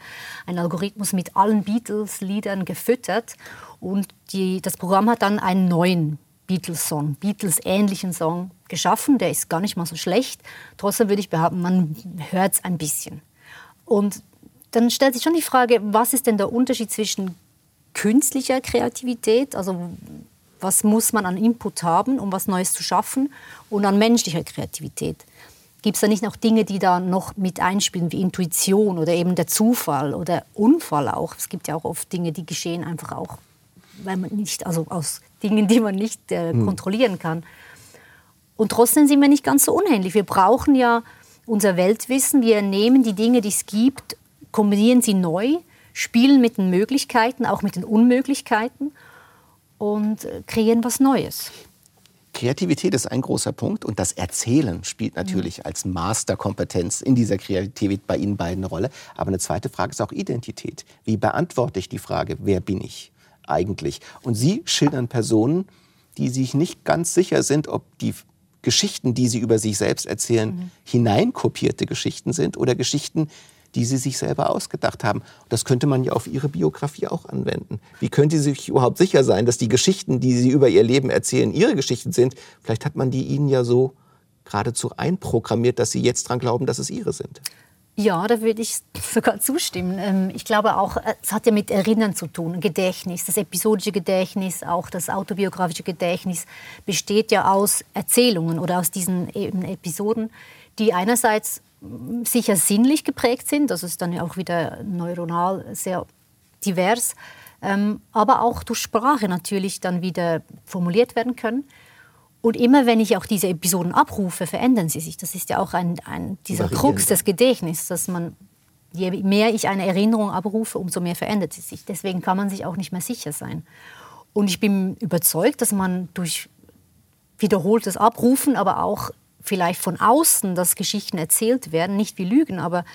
ein Algorithmus mit allen Beatles-Liedern gefüttert und die, das Programm hat dann einen neuen Beatles-Song, Beatles-ähnlichen Song geschaffen. Der ist gar nicht mal so schlecht. Trotzdem würde ich behaupten, man hört es ein bisschen. Und dann stellt sich schon die Frage, was ist denn der Unterschied zwischen künstlicher Kreativität, also was muss man an Input haben, um was Neues zu schaffen, und an menschlicher Kreativität. Gibt es da nicht noch Dinge, die da noch mit einspielen, wie Intuition oder eben der Zufall oder Unfall auch? Es gibt ja auch oft Dinge, die geschehen einfach auch, weil man nicht, also aus Dingen, die man nicht äh, hm. kontrollieren kann. Und trotzdem sind wir nicht ganz so unähnlich. Wir brauchen ja unser Weltwissen. Wir nehmen die Dinge, die es gibt, kombinieren sie neu, spielen mit den Möglichkeiten, auch mit den Unmöglichkeiten und äh, kreieren was Neues. Kreativität ist ein großer Punkt und das Erzählen spielt natürlich mhm. als Masterkompetenz in dieser Kreativität bei Ihnen beiden eine Rolle. Aber eine zweite Frage ist auch Identität. Wie beantworte ich die Frage, wer bin ich eigentlich? Und Sie schildern Personen, die sich nicht ganz sicher sind, ob die Geschichten, die sie über sich selbst erzählen, mhm. hineinkopierte Geschichten sind oder Geschichten, die sie sich selber ausgedacht haben. Das könnte man ja auf ihre Biografie auch anwenden. Wie können sie sich überhaupt sicher sein, dass die Geschichten, die sie über ihr Leben erzählen, ihre Geschichten sind? Vielleicht hat man die ihnen ja so geradezu einprogrammiert, dass sie jetzt dran glauben, dass es ihre sind. Ja, da würde ich sogar zustimmen. Ähm, ich glaube auch, äh, es hat ja mit Erinnern zu tun, Gedächtnis. Das episodische Gedächtnis, auch das autobiografische Gedächtnis besteht ja aus Erzählungen oder aus diesen Episoden, die einerseits sicher sinnlich geprägt sind, das ist dann ja auch wieder neuronal sehr divers, ähm, aber auch durch Sprache natürlich dann wieder formuliert werden können. Und immer wenn ich auch diese Episoden abrufe, verändern sie sich. Das ist ja auch ein, ein dieser Krux des Gedächtnisses, dass man, je mehr ich eine Erinnerung abrufe, umso mehr verändert sie sich. Deswegen kann man sich auch nicht mehr sicher sein. Und ich bin überzeugt, dass man durch wiederholtes Abrufen, aber auch vielleicht von außen, dass Geschichten erzählt werden, nicht wie Lügen, aber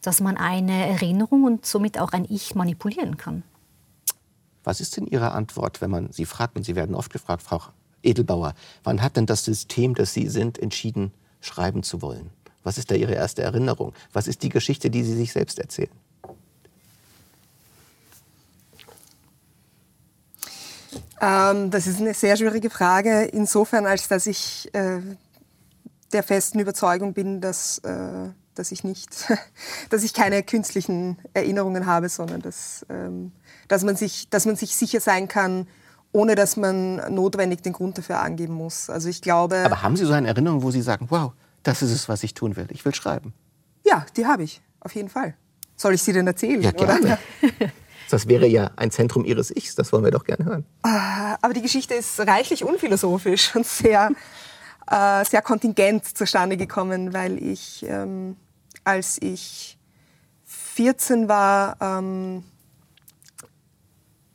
dass man eine Erinnerung und somit auch ein Ich manipulieren kann. Was ist denn Ihre Antwort, wenn man Sie fragt, und Sie werden oft gefragt, Frau Edelbauer, wann hat denn das System, das Sie sind, entschieden, schreiben zu wollen? Was ist da Ihre erste Erinnerung? Was ist die Geschichte, die Sie sich selbst erzählen? Ähm, das ist eine sehr schwierige Frage, insofern, als dass ich äh, der festen Überzeugung bin, dass, äh, dass ich nicht, *laughs* dass ich keine künstlichen Erinnerungen habe, sondern dass, ähm, dass, man sich, dass man sich sicher sein kann, ohne dass man notwendig den Grund dafür angeben muss. Also ich glaube. Aber haben Sie so eine Erinnerung, wo Sie sagen, wow, das ist es, was ich tun will. Ich will schreiben. Ja, die habe ich, auf jeden Fall. Soll ich sie denn erzählen? Ja, gerne. *laughs* Das wäre ja ein Zentrum Ihres Ichs, das wollen wir doch gerne hören. Ah, aber die Geschichte ist reichlich unphilosophisch und sehr äh, sehr kontingent zustande gekommen, weil ich, ähm, als ich 14 war, ähm,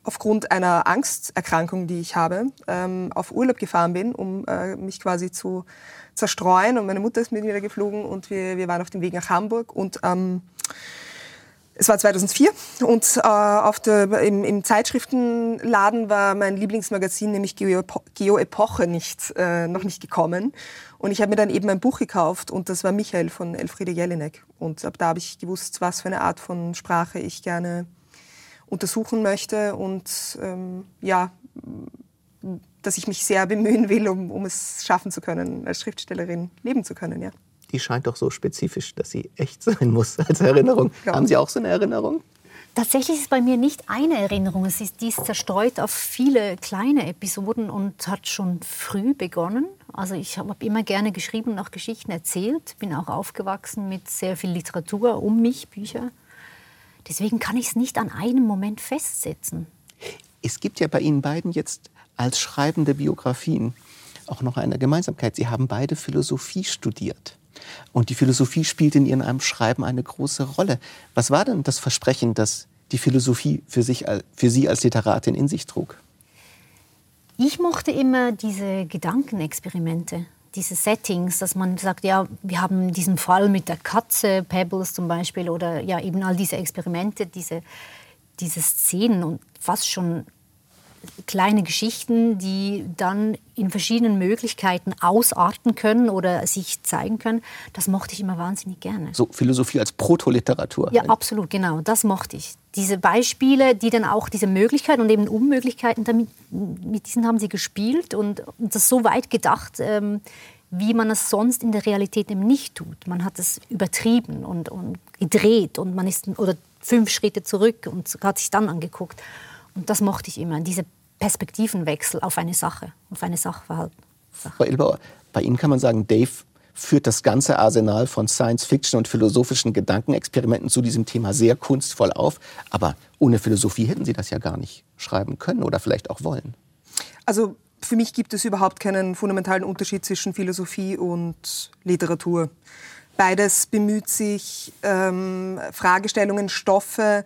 aufgrund einer Angsterkrankung, die ich habe, ähm, auf Urlaub gefahren bin, um äh, mich quasi zu zerstreuen. Und meine Mutter ist mit mir geflogen und wir, wir waren auf dem Weg nach Hamburg. Und ähm, es war 2004 und äh, auf der, im, im, Zeitschriftenladen war mein Lieblingsmagazin, nämlich Geo, Geo äh, noch nicht gekommen. Und ich habe mir dann eben ein Buch gekauft und das war Michael von Elfriede Jelinek. Und ab da habe ich gewusst, was für eine Art von Sprache ich gerne untersuchen möchte und ähm, ja, dass ich mich sehr bemühen will, um, um es schaffen zu können, als Schriftstellerin leben zu können, ja die scheint doch so spezifisch, dass sie echt sein muss *laughs* als Erinnerung. Ja. Haben Sie auch so eine Erinnerung? Tatsächlich ist es bei mir nicht eine Erinnerung. Es ist dies zerstreut auf viele kleine Episoden und hat schon früh begonnen. Also ich habe immer gerne geschrieben und auch Geschichten erzählt. Bin auch aufgewachsen mit sehr viel Literatur um mich, Bücher. Deswegen kann ich es nicht an einem Moment festsetzen. Es gibt ja bei Ihnen beiden jetzt als schreibende Biografien auch noch eine Gemeinsamkeit. Sie haben beide Philosophie studiert. Und die Philosophie spielt in ihrem Schreiben eine große Rolle. Was war denn das Versprechen, das die Philosophie für, sich, für Sie als Literatin in sich trug? Ich mochte immer diese Gedankenexperimente, diese Settings, dass man sagt, ja, wir haben diesen Fall mit der Katze, Pebbles zum Beispiel, oder ja, eben all diese Experimente, diese, diese Szenen und fast schon kleine Geschichten, die dann in verschiedenen Möglichkeiten ausarten können oder sich zeigen können, das mochte ich immer wahnsinnig gerne. So Philosophie als Protoliteratur. Ja, absolut, genau. Das mochte ich. Diese Beispiele, die dann auch diese Möglichkeiten und eben Unmöglichkeiten, damit, mit diesen haben sie gespielt und, und das so weit gedacht, ähm, wie man es sonst in der Realität eben nicht tut. Man hat es übertrieben und, und gedreht und man ist oder fünf Schritte zurück und hat sich dann angeguckt. Und das mochte ich immer, diese Perspektivenwechsel auf eine Sache, auf eine Sachverhalt. Frau Ilbauer, bei Ihnen kann man sagen, Dave führt das ganze Arsenal von Science-Fiction und philosophischen Gedankenexperimenten zu diesem Thema sehr kunstvoll auf. Aber ohne Philosophie hätten Sie das ja gar nicht schreiben können oder vielleicht auch wollen. Also für mich gibt es überhaupt keinen fundamentalen Unterschied zwischen Philosophie und Literatur. Beides bemüht sich, ähm, Fragestellungen, Stoffe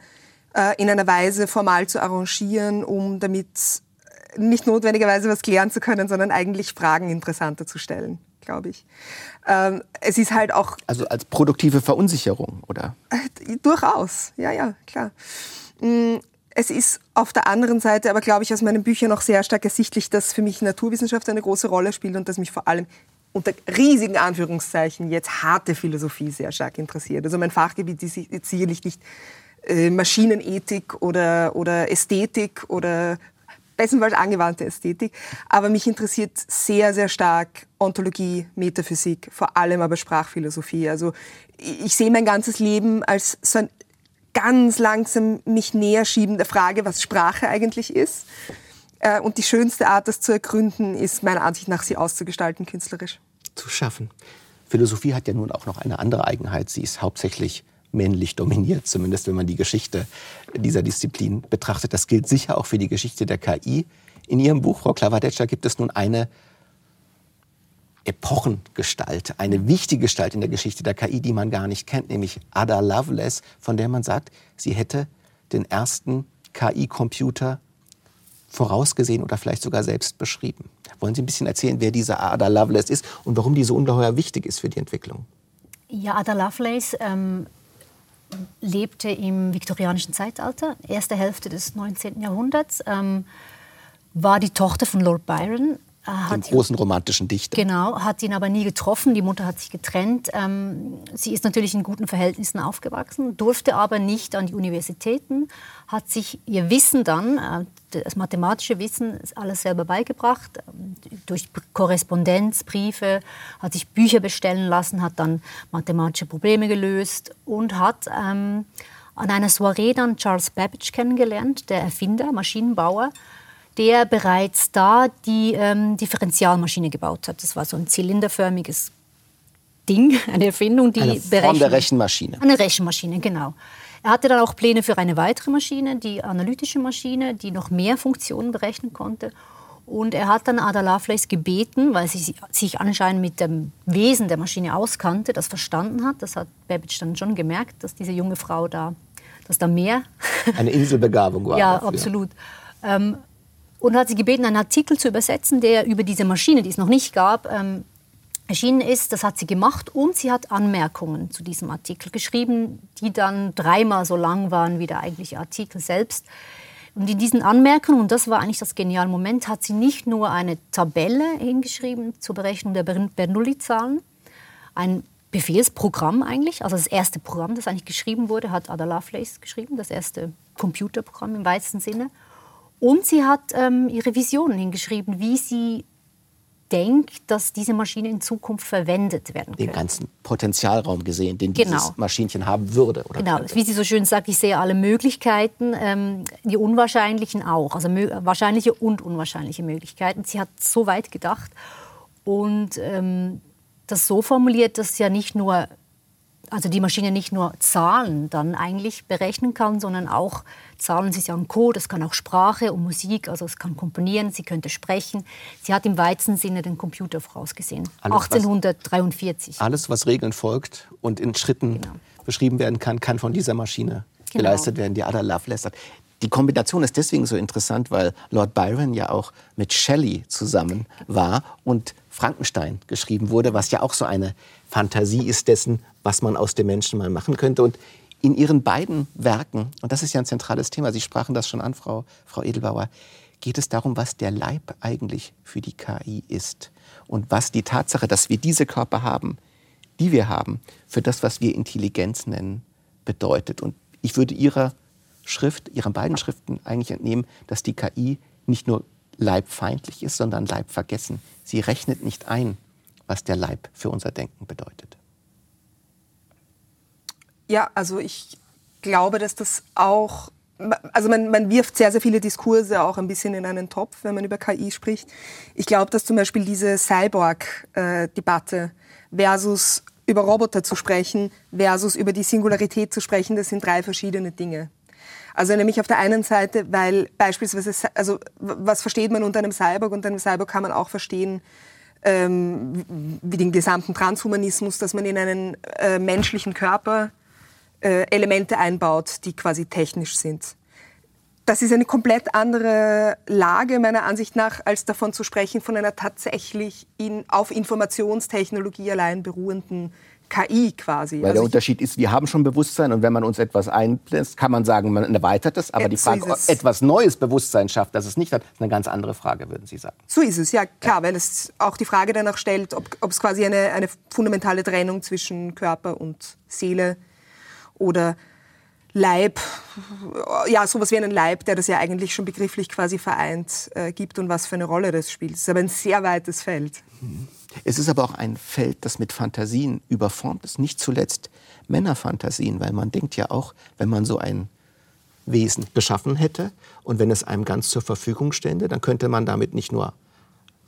äh, in einer Weise formal zu arrangieren, um damit nicht notwendigerweise was klären zu können, sondern eigentlich Fragen interessanter zu stellen, glaube ich. Ähm, es ist halt auch. Also als produktive Verunsicherung, oder? Äh, durchaus, ja, ja, klar. Mm, es ist auf der anderen Seite aber, glaube ich, aus meinen Büchern noch sehr stark ersichtlich, dass für mich Naturwissenschaft eine große Rolle spielt und dass mich vor allem unter riesigen Anführungszeichen jetzt harte Philosophie sehr stark interessiert. Also mein Fachgebiet ist sicherlich nicht äh, Maschinenethik oder, oder Ästhetik oder bestenfalls angewandte Ästhetik. Aber mich interessiert sehr, sehr stark Ontologie, Metaphysik, vor allem aber Sprachphilosophie. Also ich sehe mein ganzes Leben als so ein ganz langsam mich näher schieben der Frage, was Sprache eigentlich ist. Äh, und die schönste Art, das zu ergründen, ist meiner Ansicht nach, sie auszugestalten künstlerisch. Zu schaffen. Philosophie hat ja nun auch noch eine andere Eigenheit. Sie ist hauptsächlich männlich dominiert, zumindest wenn man die Geschichte dieser Disziplin betrachtet. Das gilt sicher auch für die Geschichte der KI. In Ihrem Buch, Frau Klavadetscher, gibt es nun eine Epochengestalt, eine wichtige Gestalt in der Geschichte der KI, die man gar nicht kennt, nämlich Ada Lovelace, von der man sagt, sie hätte den ersten KI-Computer vorausgesehen oder vielleicht sogar selbst beschrieben. Wollen Sie ein bisschen erzählen, wer diese Ada Lovelace ist und warum die so ungeheuer wichtig ist für die Entwicklung? Ja, Ada Lovelace ähm, lebte im viktorianischen Zeitalter, erste Hälfte des 19. Jahrhunderts, ähm, war die Tochter von Lord Byron, den großen romantischen Dichter. Genau, hat ihn aber nie getroffen. Die Mutter hat sich getrennt. Ähm, sie ist natürlich in guten Verhältnissen aufgewachsen, durfte aber nicht an die Universitäten, hat sich ihr Wissen dann, äh, das mathematische Wissen, alles selber beigebracht, durch Korrespondenz, Briefe, hat sich Bücher bestellen lassen, hat dann mathematische Probleme gelöst und hat ähm, an einer Soiree dann Charles Babbage kennengelernt, der Erfinder, Maschinenbauer der bereits da die ähm, Differentialmaschine gebaut hat. Das war so ein zylinderförmiges Ding, *laughs* eine Erfindung, die eine Form der Rechenmaschine. Eine Rechenmaschine, genau. Er hatte dann auch Pläne für eine weitere Maschine, die analytische Maschine, die noch mehr Funktionen berechnen konnte. Und er hat dann Ada Lovelace gebeten, weil sie sich anscheinend mit dem Wesen der Maschine auskannte, das verstanden hat. Das hat Babbage dann schon gemerkt, dass diese junge Frau da, dass da mehr. *laughs* Eine Inselbegabung war. ja, dafür. absolut. Ähm, und hat sie gebeten, einen Artikel zu übersetzen, der über diese Maschine, die es noch nicht gab, ähm, erschienen ist. Das hat sie gemacht und sie hat Anmerkungen zu diesem Artikel geschrieben, die dann dreimal so lang waren wie der eigentliche Artikel selbst. Und in diesen Anmerkungen, und das war eigentlich das geniale Moment, hat sie nicht nur eine Tabelle hingeschrieben zur Berechnung der Bernoulli-Zahlen, ein Befehlsprogramm eigentlich, also das erste Programm, das eigentlich geschrieben wurde, hat Ada Lovelace geschrieben, das erste Computerprogramm im weitesten Sinne. Und sie hat ähm, ihre Visionen hingeschrieben, wie sie denkt, dass diese Maschine in Zukunft verwendet werden kann. Den ganzen Potenzialraum gesehen, den genau. dieses Maschinchen haben würde. Oder genau, könnte. wie sie so schön sagt, ich sehe alle Möglichkeiten, ähm, die unwahrscheinlichen auch, also wahrscheinliche und unwahrscheinliche Möglichkeiten. Sie hat so weit gedacht und ähm, das so formuliert, dass ja nicht nur also die Maschine nicht nur Zahlen dann eigentlich berechnen kann, sondern auch Zahlen, sie ist ja ein Code, es kann auch Sprache und Musik, also es kann komponieren, sie könnte sprechen. Sie hat im weitesten Sinne den Computer vorausgesehen, alles, 1843. Was, alles, was Regeln folgt und in Schritten genau. beschrieben werden kann, kann von dieser Maschine genau. geleistet werden, die Ada Lovelace hat. Die Kombination ist deswegen so interessant, weil Lord Byron ja auch mit Shelley zusammen war und Frankenstein geschrieben wurde, was ja auch so eine Fantasie ist dessen, was man aus dem Menschen mal machen könnte. Und in Ihren beiden Werken, und das ist ja ein zentrales Thema, Sie sprachen das schon an, Frau, Frau Edelbauer, geht es darum, was der Leib eigentlich für die KI ist und was die Tatsache, dass wir diese Körper haben, die wir haben, für das, was wir Intelligenz nennen, bedeutet. Und ich würde Ihrer Schrift, Ihren beiden Schriften eigentlich entnehmen, dass die KI nicht nur leibfeindlich ist, sondern leibvergessen. Sie rechnet nicht ein, was der Leib für unser Denken bedeutet. Ja, also ich glaube, dass das auch, also man, man wirft sehr, sehr viele Diskurse auch ein bisschen in einen Topf, wenn man über KI spricht. Ich glaube, dass zum Beispiel diese Cyborg-Debatte versus über Roboter zu sprechen versus über die Singularität zu sprechen, das sind drei verschiedene Dinge. Also nämlich auf der einen Seite, weil beispielsweise, also was versteht man unter einem Cyborg? Unter einem Cyborg kann man auch verstehen, ähm, wie den gesamten Transhumanismus, dass man in einen äh, menschlichen Körper äh, Elemente einbaut, die quasi technisch sind. Das ist eine komplett andere Lage meiner Ansicht nach, als davon zu sprechen von einer tatsächlich in, auf Informationstechnologie allein beruhenden KI quasi. Weil also der Unterschied ist, wir haben schon Bewusstsein und wenn man uns etwas einbläst, kann man sagen, man erweitert es. Aber ja, die Frage, ob etwas neues Bewusstsein schafft, das es nicht hat, ist eine ganz andere Frage, würden Sie sagen. So ist es, ja klar, ja. weil es auch die Frage danach stellt, ob, ob es quasi eine, eine fundamentale Trennung zwischen Körper und Seele oder Leib, ja, sowas wie einen Leib, der das ja eigentlich schon begrifflich quasi vereint, äh, gibt und was für eine Rolle das spielt. Es ist aber ein sehr weites Feld. Mhm. Es ist aber auch ein Feld, das mit Fantasien überformt ist, nicht zuletzt Männerfantasien, weil man denkt ja auch, wenn man so ein Wesen geschaffen hätte und wenn es einem ganz zur Verfügung stände, dann könnte man damit nicht nur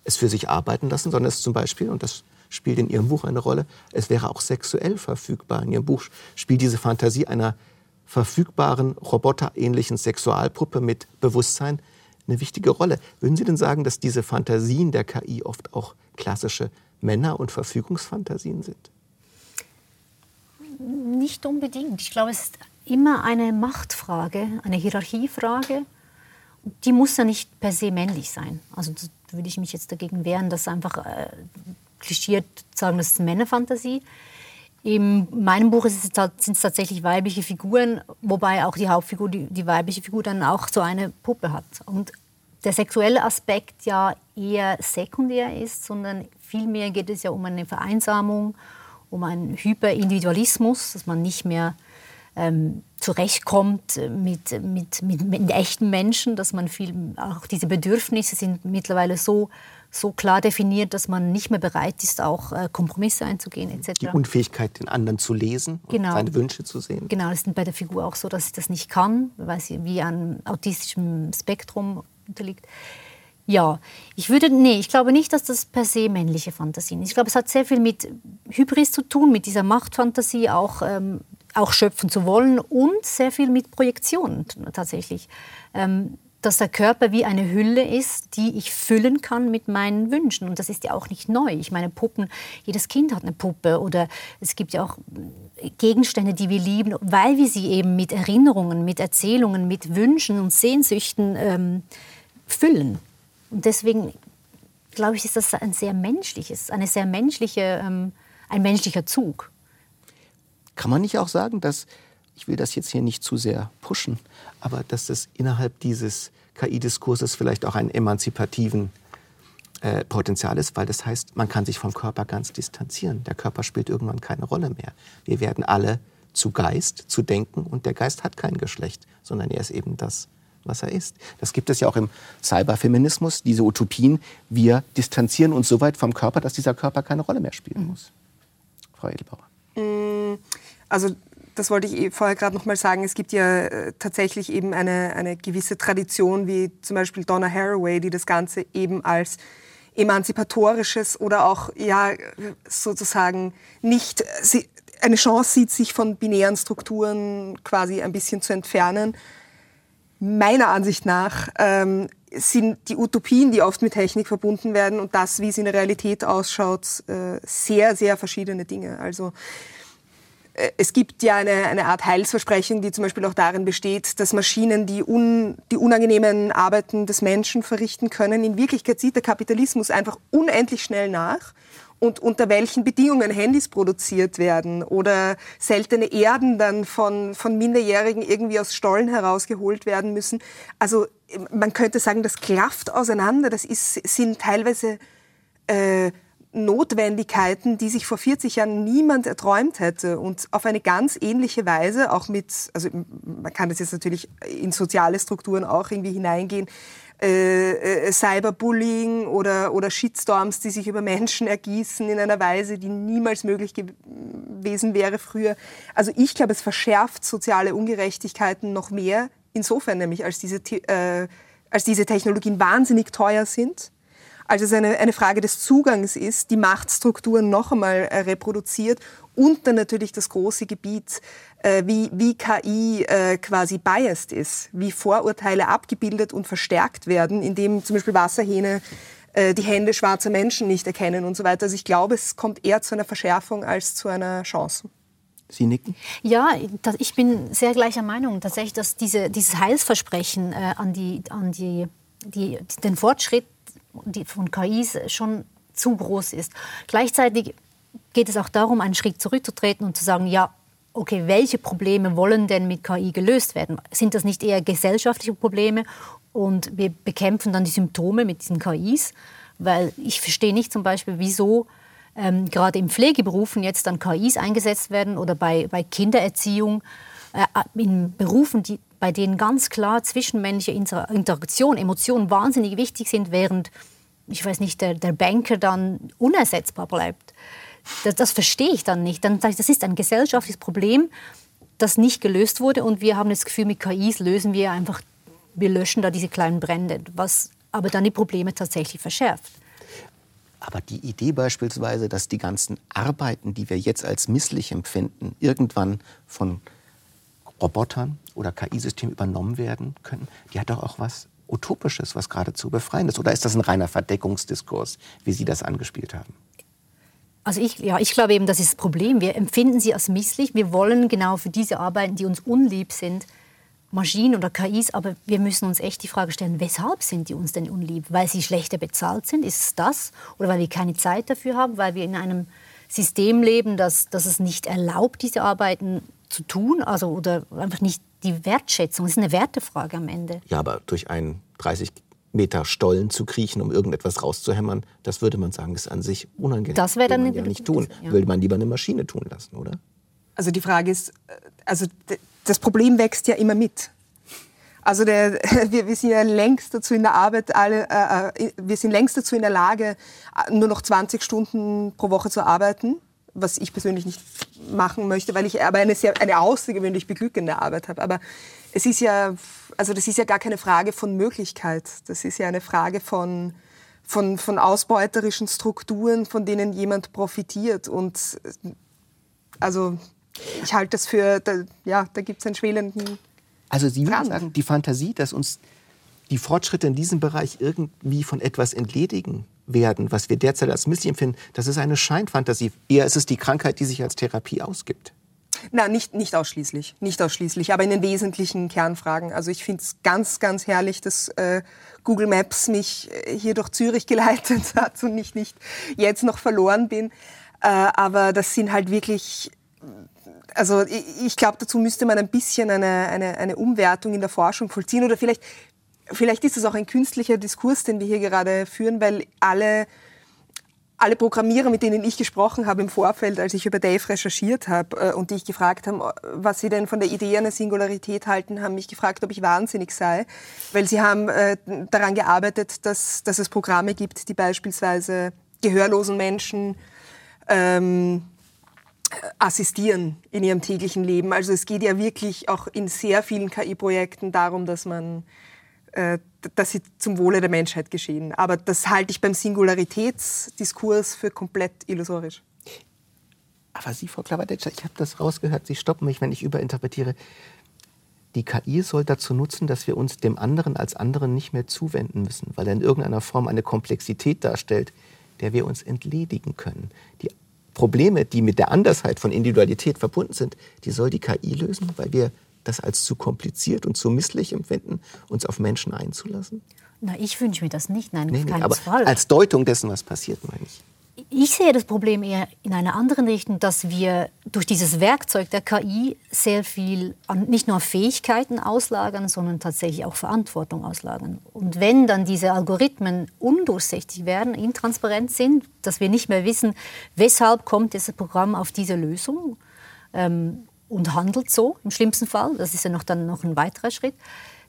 es für sich arbeiten lassen, sondern es zum Beispiel, und das spielt in Ihrem Buch eine Rolle, es wäre auch sexuell verfügbar. In Ihrem Buch spielt diese Fantasie einer verfügbaren roboterähnlichen Sexualpuppe mit Bewusstsein eine wichtige Rolle. Würden Sie denn sagen, dass diese Fantasien der KI oft auch klassische Männer- und Verfügungsfantasien sind? Nicht unbedingt. Ich glaube, es ist immer eine Machtfrage, eine Hierarchiefrage. Die muss ja nicht per se männlich sein. Also würde ich mich jetzt dagegen wehren, dass einfach äh, klischiert sagen, das ist Männerfantasie. In meinem Buch sind es tatsächlich weibliche Figuren, wobei auch die Hauptfigur, die, die weibliche Figur, dann auch so eine Puppe hat. Und der sexuelle Aspekt ja eher sekundär ist, sondern vielmehr geht es ja um eine Vereinsamung, um einen Hyperindividualismus, dass man nicht mehr ähm, zurechtkommt mit, mit, mit, mit echten Menschen, dass man viel, auch diese Bedürfnisse sind mittlerweile so, so klar definiert, dass man nicht mehr bereit ist, auch äh, Kompromisse einzugehen etc. Die Unfähigkeit, den anderen zu lesen genau. und seine Wünsche zu sehen. Genau, das ist bei der Figur auch so, dass sie das nicht kann, weil sie wie an autistischem Spektrum unterliegt. Ja, ich würde, nee, ich glaube nicht, dass das per se männliche Fantasien ist. Ich glaube, es hat sehr viel mit Hybris zu tun, mit dieser Machtfantasie auch, ähm, auch schöpfen zu wollen und sehr viel mit Projektion tatsächlich. Ähm, dass der Körper wie eine Hülle ist, die ich füllen kann mit meinen Wünschen. Und das ist ja auch nicht neu. Ich meine, Puppen, jedes Kind hat eine Puppe oder es gibt ja auch Gegenstände, die wir lieben, weil wir sie eben mit Erinnerungen, mit Erzählungen, mit Wünschen und Sehnsüchten ähm, füllen. Und deswegen glaube ich, ist das ein sehr menschliches, eine sehr menschliche, ähm, ein menschlicher Zug. Kann man nicht auch sagen, dass, ich will das jetzt hier nicht zu sehr pushen, aber dass das innerhalb dieses KI-Diskurses vielleicht auch einen emanzipativen äh, Potenzial ist, weil das heißt, man kann sich vom Körper ganz distanzieren. Der Körper spielt irgendwann keine Rolle mehr. Wir werden alle zu Geist, zu denken und der Geist hat kein Geschlecht, sondern er ist eben das, was er ist. Das gibt es ja auch im Cyberfeminismus, diese Utopien. Wir distanzieren uns so weit vom Körper, dass dieser Körper keine Rolle mehr spielen mhm. muss. Frau Edelbauer. Mm, also das wollte ich eh vorher gerade noch mal sagen. Es gibt ja äh, tatsächlich eben eine, eine gewisse Tradition, wie zum Beispiel Donna Haraway, die das Ganze eben als emanzipatorisches oder auch ja sozusagen nicht sie, eine Chance sieht, sich von binären Strukturen quasi ein bisschen zu entfernen meiner Ansicht nach ähm, sind die Utopien, die oft mit Technik verbunden werden und das, wie es in der Realität ausschaut, äh, sehr, sehr verschiedene Dinge. Also es gibt ja eine, eine Art Heilsversprechen, die zum Beispiel auch darin besteht, dass Maschinen die, un, die unangenehmen Arbeiten des Menschen verrichten können. In Wirklichkeit sieht der Kapitalismus einfach unendlich schnell nach und unter welchen Bedingungen Handys produziert werden oder seltene Erden dann von, von Minderjährigen irgendwie aus Stollen herausgeholt werden müssen. Also man könnte sagen, das klafft auseinander. Das ist, sind teilweise äh, Notwendigkeiten, die sich vor 40 Jahren niemand erträumt hätte und auf eine ganz ähnliche Weise, auch mit, also man kann das jetzt natürlich in soziale Strukturen auch irgendwie hineingehen, äh, äh, Cyberbullying oder, oder Shitstorms, die sich über Menschen ergießen in einer Weise, die niemals möglich gewesen wäre früher. Also ich glaube, es verschärft soziale Ungerechtigkeiten noch mehr, insofern nämlich, als diese, äh, als diese Technologien wahnsinnig teuer sind als es eine, eine Frage des Zugangs ist, die Machtstrukturen noch einmal äh, reproduziert und dann natürlich das große Gebiet, äh, wie, wie KI äh, quasi biased ist, wie Vorurteile abgebildet und verstärkt werden, indem zum Beispiel Wasserhähne äh, die Hände schwarzer Menschen nicht erkennen und so weiter. Also ich glaube, es kommt eher zu einer Verschärfung als zu einer Chance. Sie nicken? Ja, das, ich bin sehr gleicher Meinung. Tatsächlich, dass diese, dieses Heilsversprechen äh, an, die, an die, die, den Fortschritt die von KIs schon zu groß ist. Gleichzeitig geht es auch darum, einen Schritt zurückzutreten und zu sagen, ja, okay, welche Probleme wollen denn mit KI gelöst werden? Sind das nicht eher gesellschaftliche Probleme und wir bekämpfen dann die Symptome mit diesen KIs? Weil ich verstehe nicht zum Beispiel, wieso ähm, gerade in Pflegeberufen jetzt dann KIs eingesetzt werden oder bei, bei Kindererziehung, äh, in Berufen, die, bei denen ganz klar zwischenmännliche Interaktion, Emotionen wahnsinnig wichtig sind, während, ich weiß nicht, der, der Banker dann unersetzbar bleibt. Das, das verstehe ich dann nicht. Dann sage ich, das ist ein gesellschaftliches Problem, das nicht gelöst wurde und wir haben das Gefühl, mit KIs lösen wir einfach, wir löschen da diese kleinen Brände, was aber dann die Probleme tatsächlich verschärft. Aber die Idee beispielsweise, dass die ganzen Arbeiten, die wir jetzt als misslich empfinden, irgendwann von Robotern oder KI-Systemen übernommen werden können, die hat doch auch was Utopisches, was geradezu befreiendes. Oder ist das ein reiner Verdeckungsdiskurs, wie Sie das angespielt haben? Also ich, ja, ich glaube eben, das ist das Problem. Wir empfinden sie als misslich. Wir wollen genau für diese Arbeiten, die uns unlieb sind, Maschinen oder KIs, aber wir müssen uns echt die Frage stellen, weshalb sind die uns denn unlieb? Weil sie schlechter bezahlt sind? Ist es das? Oder weil wir keine Zeit dafür haben? Weil wir in einem System leben, das, das es nicht erlaubt, diese Arbeiten zu tun, also oder einfach nicht die Wertschätzung. Das ist eine Wertefrage am Ende. Ja, aber durch einen 30 Meter Stollen zu kriechen, um irgendetwas rauszuhämmern, das würde man sagen, ist an sich unangenehm. Das wäre dann man ja nicht tun. Ja. Will man lieber eine Maschine tun lassen, oder? Also die Frage ist, äh, also das Problem wächst ja immer mit. Also der, *laughs* wir, wir, sind ja längst dazu in der Arbeit, alle, äh, äh wir sind längst dazu in der Lage, nur noch 20 Stunden pro Woche zu arbeiten was ich persönlich nicht machen möchte, weil ich aber eine sehr eine außergewöhnlich beglückende Arbeit habe. Aber es ist ja, also das ist ja gar keine Frage von Möglichkeit. Das ist ja eine Frage von von, von ausbeuterischen Strukturen, von denen jemand profitiert. Und also ich halte das für, da, ja, da gibt es einen schwelenden. Also Sie würden sagen, die Fantasie, dass uns die Fortschritte in diesem Bereich irgendwie von etwas entledigen werden, was wir derzeit als misslich empfinden, das ist eine Scheinfantasie. Eher ist es die Krankheit, die sich als Therapie ausgibt. Na, nicht, nicht ausschließlich, nicht ausschließlich, aber in den wesentlichen Kernfragen. Also ich finde es ganz, ganz herrlich, dass äh, Google Maps mich äh, hier durch Zürich geleitet *laughs* hat und ich nicht jetzt noch verloren bin. Äh, aber das sind halt wirklich also ich, ich glaube, dazu müsste man ein bisschen eine, eine, eine Umwertung in der Forschung vollziehen oder vielleicht vielleicht ist es auch ein künstlicher Diskurs, den wir hier gerade führen, weil alle, alle Programmierer, mit denen ich gesprochen habe im Vorfeld, als ich über Dave recherchiert habe äh, und die ich gefragt habe, was sie denn von der Idee einer Singularität halten, haben mich gefragt, ob ich wahnsinnig sei, weil sie haben äh, daran gearbeitet, dass, dass es Programme gibt, die beispielsweise gehörlosen Menschen ähm, assistieren in ihrem täglichen Leben. Also es geht ja wirklich auch in sehr vielen KI-Projekten darum, dass man äh, dass sie zum Wohle der Menschheit geschehen. Aber das halte ich beim Singularitätsdiskurs für komplett illusorisch. Aber Sie, Frau Klavadetscher, ich habe das rausgehört, Sie stoppen mich, wenn ich überinterpretiere. Die KI soll dazu nutzen, dass wir uns dem anderen als anderen nicht mehr zuwenden müssen, weil er in irgendeiner Form eine Komplexität darstellt, der wir uns entledigen können. Die Probleme, die mit der Andersheit von Individualität verbunden sind, die soll die KI lösen, weil wir das als zu kompliziert und zu misslich empfinden, uns auf Menschen einzulassen? Na, ich wünsche mir das nicht. Nein, nee, nee, aber Fall. Als Deutung dessen, was passiert, meine ich. Ich sehe das Problem eher in einer anderen Richtung, dass wir durch dieses Werkzeug der KI sehr viel an, nicht nur Fähigkeiten auslagern, sondern tatsächlich auch Verantwortung auslagern. Und wenn dann diese Algorithmen undurchsichtig werden, intransparent sind, dass wir nicht mehr wissen, weshalb kommt dieses Programm auf diese Lösung ähm, und handelt so im schlimmsten Fall, das ist ja noch dann noch ein weiterer Schritt,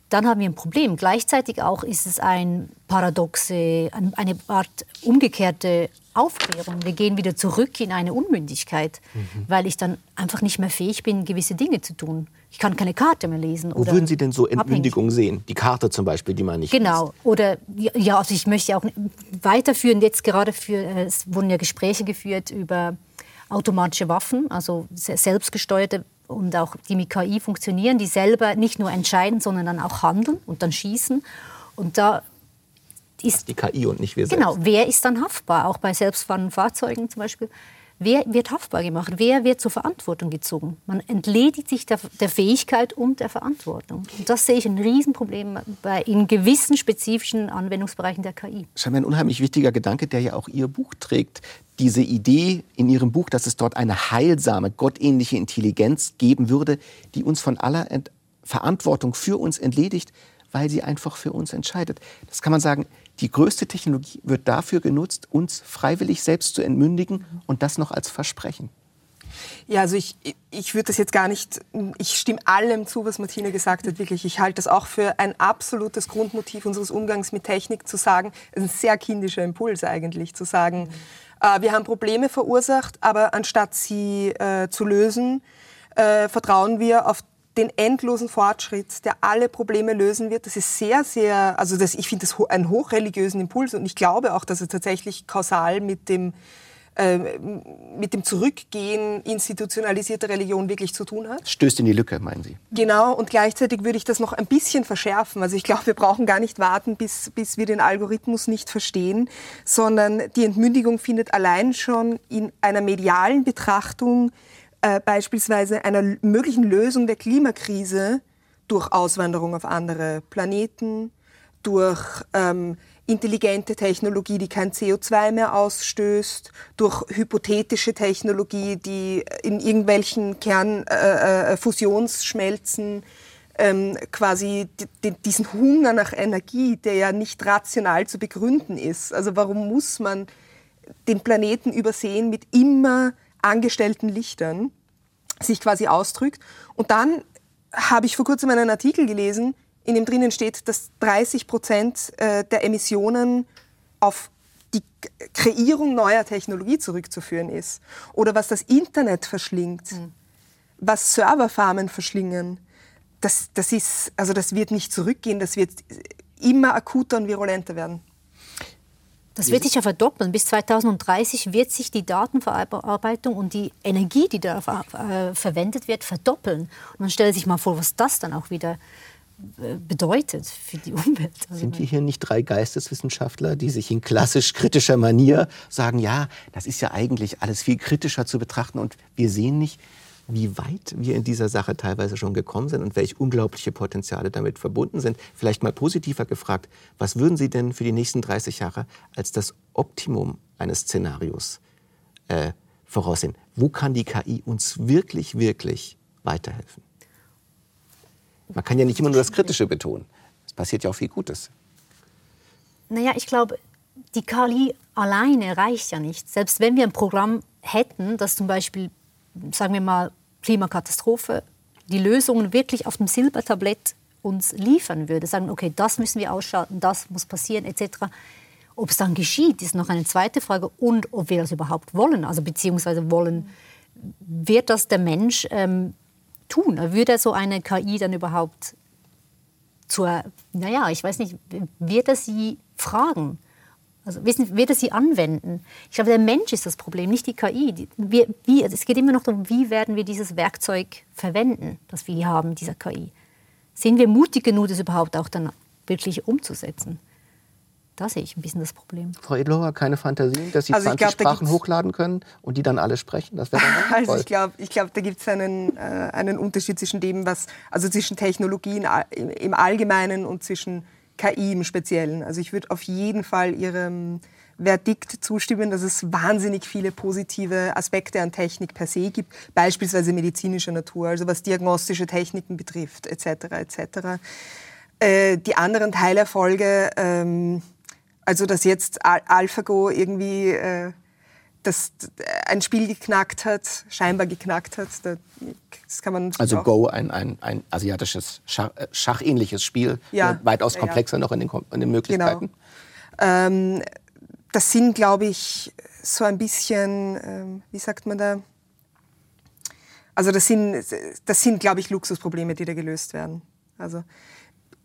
dann haben wir ein Problem. Gleichzeitig auch ist es ein paradoxe, eine Art umgekehrte Aufklärung. Wir gehen wieder zurück in eine Unmündigkeit, mhm. weil ich dann einfach nicht mehr fähig bin, gewisse Dinge zu tun. Ich kann keine Karte mehr lesen. Wo würden Sie denn so Entmündigung abhängig. sehen? Die Karte zum Beispiel, die man nicht Genau. Liest. Oder ja, also ich möchte auch weiterführen. Jetzt gerade für, äh, es wurden ja Gespräche geführt über automatische Waffen, also selbstgesteuerte und auch die mit KI funktionieren, die selber nicht nur entscheiden, sondern dann auch handeln und dann schießen. Und da ist die KI und nicht wir selbst. Genau, wer ist dann haftbar? Auch bei selbstfahrenden Fahrzeugen zum Beispiel. Wer wird haftbar gemacht? Wer wird zur Verantwortung gezogen? Man entledigt sich der, der Fähigkeit und der Verantwortung. Und das sehe ich ein Riesenproblem bei, in gewissen spezifischen Anwendungsbereichen der KI. Das ist ein unheimlich wichtiger Gedanke, der ja auch Ihr Buch trägt. Diese Idee in Ihrem Buch, dass es dort eine heilsame, gottähnliche Intelligenz geben würde, die uns von aller Ent Verantwortung für uns entledigt, weil sie einfach für uns entscheidet. Das kann man sagen, die größte Technologie wird dafür genutzt, uns freiwillig selbst zu entmündigen und das noch als Versprechen. Ja, also ich, ich würde das jetzt gar nicht, ich stimme allem zu, was Martina gesagt hat, wirklich. Ich halte das auch für ein absolutes Grundmotiv unseres Umgangs mit Technik zu sagen, ein sehr kindischer Impuls eigentlich, zu sagen, äh, wir haben Probleme verursacht, aber anstatt sie äh, zu lösen, äh, vertrauen wir auf den endlosen Fortschritt, der alle Probleme lösen wird. Das ist sehr, sehr, also das, ich finde das einen hochreligiösen Impuls und ich glaube auch, dass es tatsächlich kausal mit dem, äh, mit dem Zurückgehen institutionalisierter Religion wirklich zu tun hat. Stößt in die Lücke, meinen Sie? Genau, und gleichzeitig würde ich das noch ein bisschen verschärfen. Also ich glaube, wir brauchen gar nicht warten, bis, bis wir den Algorithmus nicht verstehen, sondern die Entmündigung findet allein schon in einer medialen Betrachtung äh, beispielsweise einer möglichen Lösung der Klimakrise durch Auswanderung auf andere Planeten, durch ähm, intelligente Technologie, die kein CO2 mehr ausstößt, durch hypothetische Technologie, die in irgendwelchen Kernfusionsschmelzen äh, äh, ähm, quasi diesen Hunger nach Energie, der ja nicht rational zu begründen ist. Also warum muss man den Planeten übersehen mit immer angestellten Lichtern sich quasi ausdrückt. Und dann habe ich vor kurzem einen Artikel gelesen, in dem drinnen steht, dass 30 Prozent äh, der Emissionen auf die Kreierung neuer Technologie zurückzuführen ist. Oder was das Internet verschlingt, mhm. was Serverfarmen verschlingen. Das, das, ist, also das wird nicht zurückgehen, das wird immer akuter und virulenter werden. Das wird sich ja verdoppeln. Bis 2030 wird sich die Datenverarbeitung und die Energie, die da äh, verwendet wird, verdoppeln. Und man stellt sich mal vor, was das dann auch wieder äh, bedeutet für die Umwelt. Also Sind wir hier nicht drei Geisteswissenschaftler, die sich in klassisch kritischer Manier sagen, ja, das ist ja eigentlich alles viel kritischer zu betrachten und wir sehen nicht, wie weit wir in dieser Sache teilweise schon gekommen sind und welche unglaubliche Potenziale damit verbunden sind. Vielleicht mal positiver gefragt, was würden Sie denn für die nächsten 30 Jahre als das Optimum eines Szenarios äh, voraussehen? Wo kann die KI uns wirklich, wirklich weiterhelfen? Man kann ja nicht immer nur das Kritische betonen. Es passiert ja auch viel Gutes. Naja, ich glaube, die KI alleine reicht ja nicht. Selbst wenn wir ein Programm hätten, das zum Beispiel sagen wir mal, Klimakatastrophe, die Lösungen wirklich auf dem Silbertablett uns liefern würde, sagen, okay, das müssen wir ausschalten, das muss passieren, etc. Ob es dann geschieht, ist noch eine zweite Frage und ob wir das überhaupt wollen, also beziehungsweise wollen, wird das der Mensch ähm, tun? Würde so eine KI dann überhaupt zur, naja, ich weiß nicht, wird er sie fragen? Also wissen, wird er sie anwenden? Ich glaube, der Mensch ist das Problem, nicht die KI. Wir, wie, es geht immer noch darum, wie werden wir dieses Werkzeug verwenden, das wir hier haben, dieser KI. Sind wir mutig genug, das überhaupt auch dann wirklich umzusetzen? Da sehe ich ein bisschen das Problem. Frau Edloher, keine Fantasien, dass Sie also 20 glaub, Sprachen hochladen können und die dann alle sprechen? Das wäre *laughs* Also ich glaube, ich glaub, da gibt es einen, äh, einen Unterschied zwischen dem, was, also zwischen Technologien im Allgemeinen und zwischen KI im Speziellen. Also ich würde auf jeden Fall Ihrem verdikt zustimmen, dass es wahnsinnig viele positive Aspekte an Technik per se gibt, beispielsweise medizinischer Natur, also was diagnostische Techniken betrifft, etc. etc. Äh, die anderen Teilerfolge, ähm, also dass jetzt Al AlphaGo irgendwie äh, das, ein Spiel geknackt hat, scheinbar geknackt hat, das kann man also Go, ein, ein, ein asiatisches Schach, äh, schachähnliches Spiel, ja. Äh, weitaus komplexer ja, ja. noch in den, in den Möglichkeiten. Genau. Ähm, das sind, glaube ich, so ein bisschen, ähm, wie sagt man da? Also das sind, das sind, glaube ich, Luxusprobleme, die da gelöst werden. Also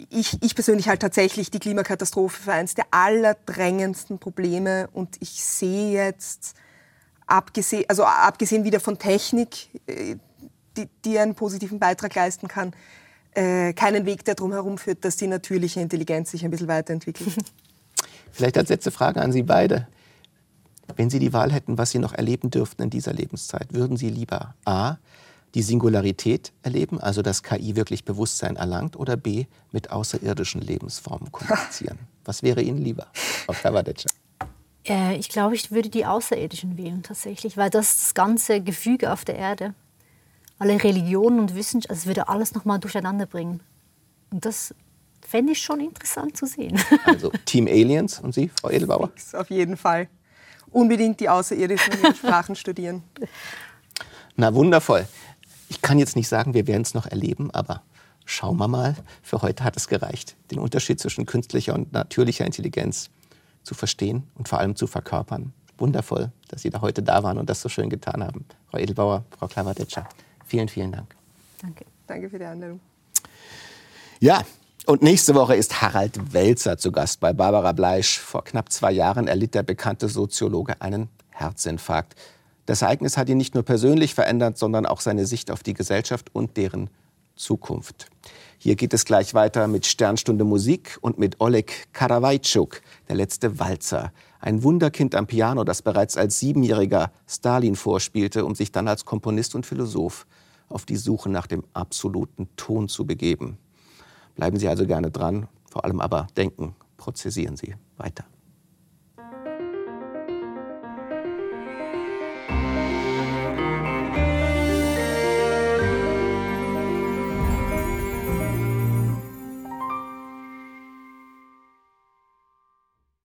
ich, ich persönlich halte tatsächlich die Klimakatastrophe für eines der allerdrängendsten Probleme und ich sehe jetzt, abgesehen, also abgesehen wieder von Technik, äh, die, die einen positiven Beitrag leisten kann, äh, keinen Weg, der darum herum führt, dass die natürliche Intelligenz sich ein bisschen weiterentwickelt. *laughs* Vielleicht als letzte Frage an Sie beide. Wenn Sie die Wahl hätten, was Sie noch erleben dürften in dieser Lebenszeit, würden Sie lieber A, die Singularität erleben, also dass KI wirklich Bewusstsein erlangt, oder B, mit außerirdischen Lebensformen kommunizieren? *laughs* Was wäre Ihnen lieber, Frau Kavadetscher? Äh, ich glaube, ich würde die Außerirdischen wählen tatsächlich, weil das das ganze Gefüge auf der Erde, alle Religionen und Wissenschaft, also würde alles nochmal durcheinander bringen. Und das fände ich schon interessant zu sehen. *laughs* Also Team Aliens und Sie, Frau Edelbauer? Auf jeden Fall. Unbedingt die Außerirdischen Sprachen studieren. Na wundervoll. Ich kann jetzt nicht sagen, wir werden es noch erleben, aber schauen wir mal. Für heute hat es gereicht, den Unterschied zwischen künstlicher und natürlicher Intelligenz zu verstehen und vor allem zu verkörpern. Wundervoll, dass Sie da heute da waren und das so schön getan haben. Frau Edelbauer, Frau Klavatetscher, vielen, vielen Dank. Danke. Danke für die Einladung. Ja, und nächste Woche ist Harald Welzer zu Gast bei Barbara Bleisch. Vor knapp zwei Jahren erlitt der bekannte Soziologe einen Herzinfarkt. Das Ereignis hat ihn nicht nur persönlich verändert, sondern auch seine Sicht auf die Gesellschaft und deren Zukunft. Hier geht es gleich weiter mit Sternstunde Musik und mit Oleg Karawajczuk, der letzte Walzer. Ein Wunderkind am Piano, das bereits als Siebenjähriger Stalin vorspielte, um sich dann als Komponist und Philosoph auf die Suche nach dem absoluten Ton zu begeben. Bleiben Sie also gerne dran, vor allem aber denken, prozessieren Sie weiter.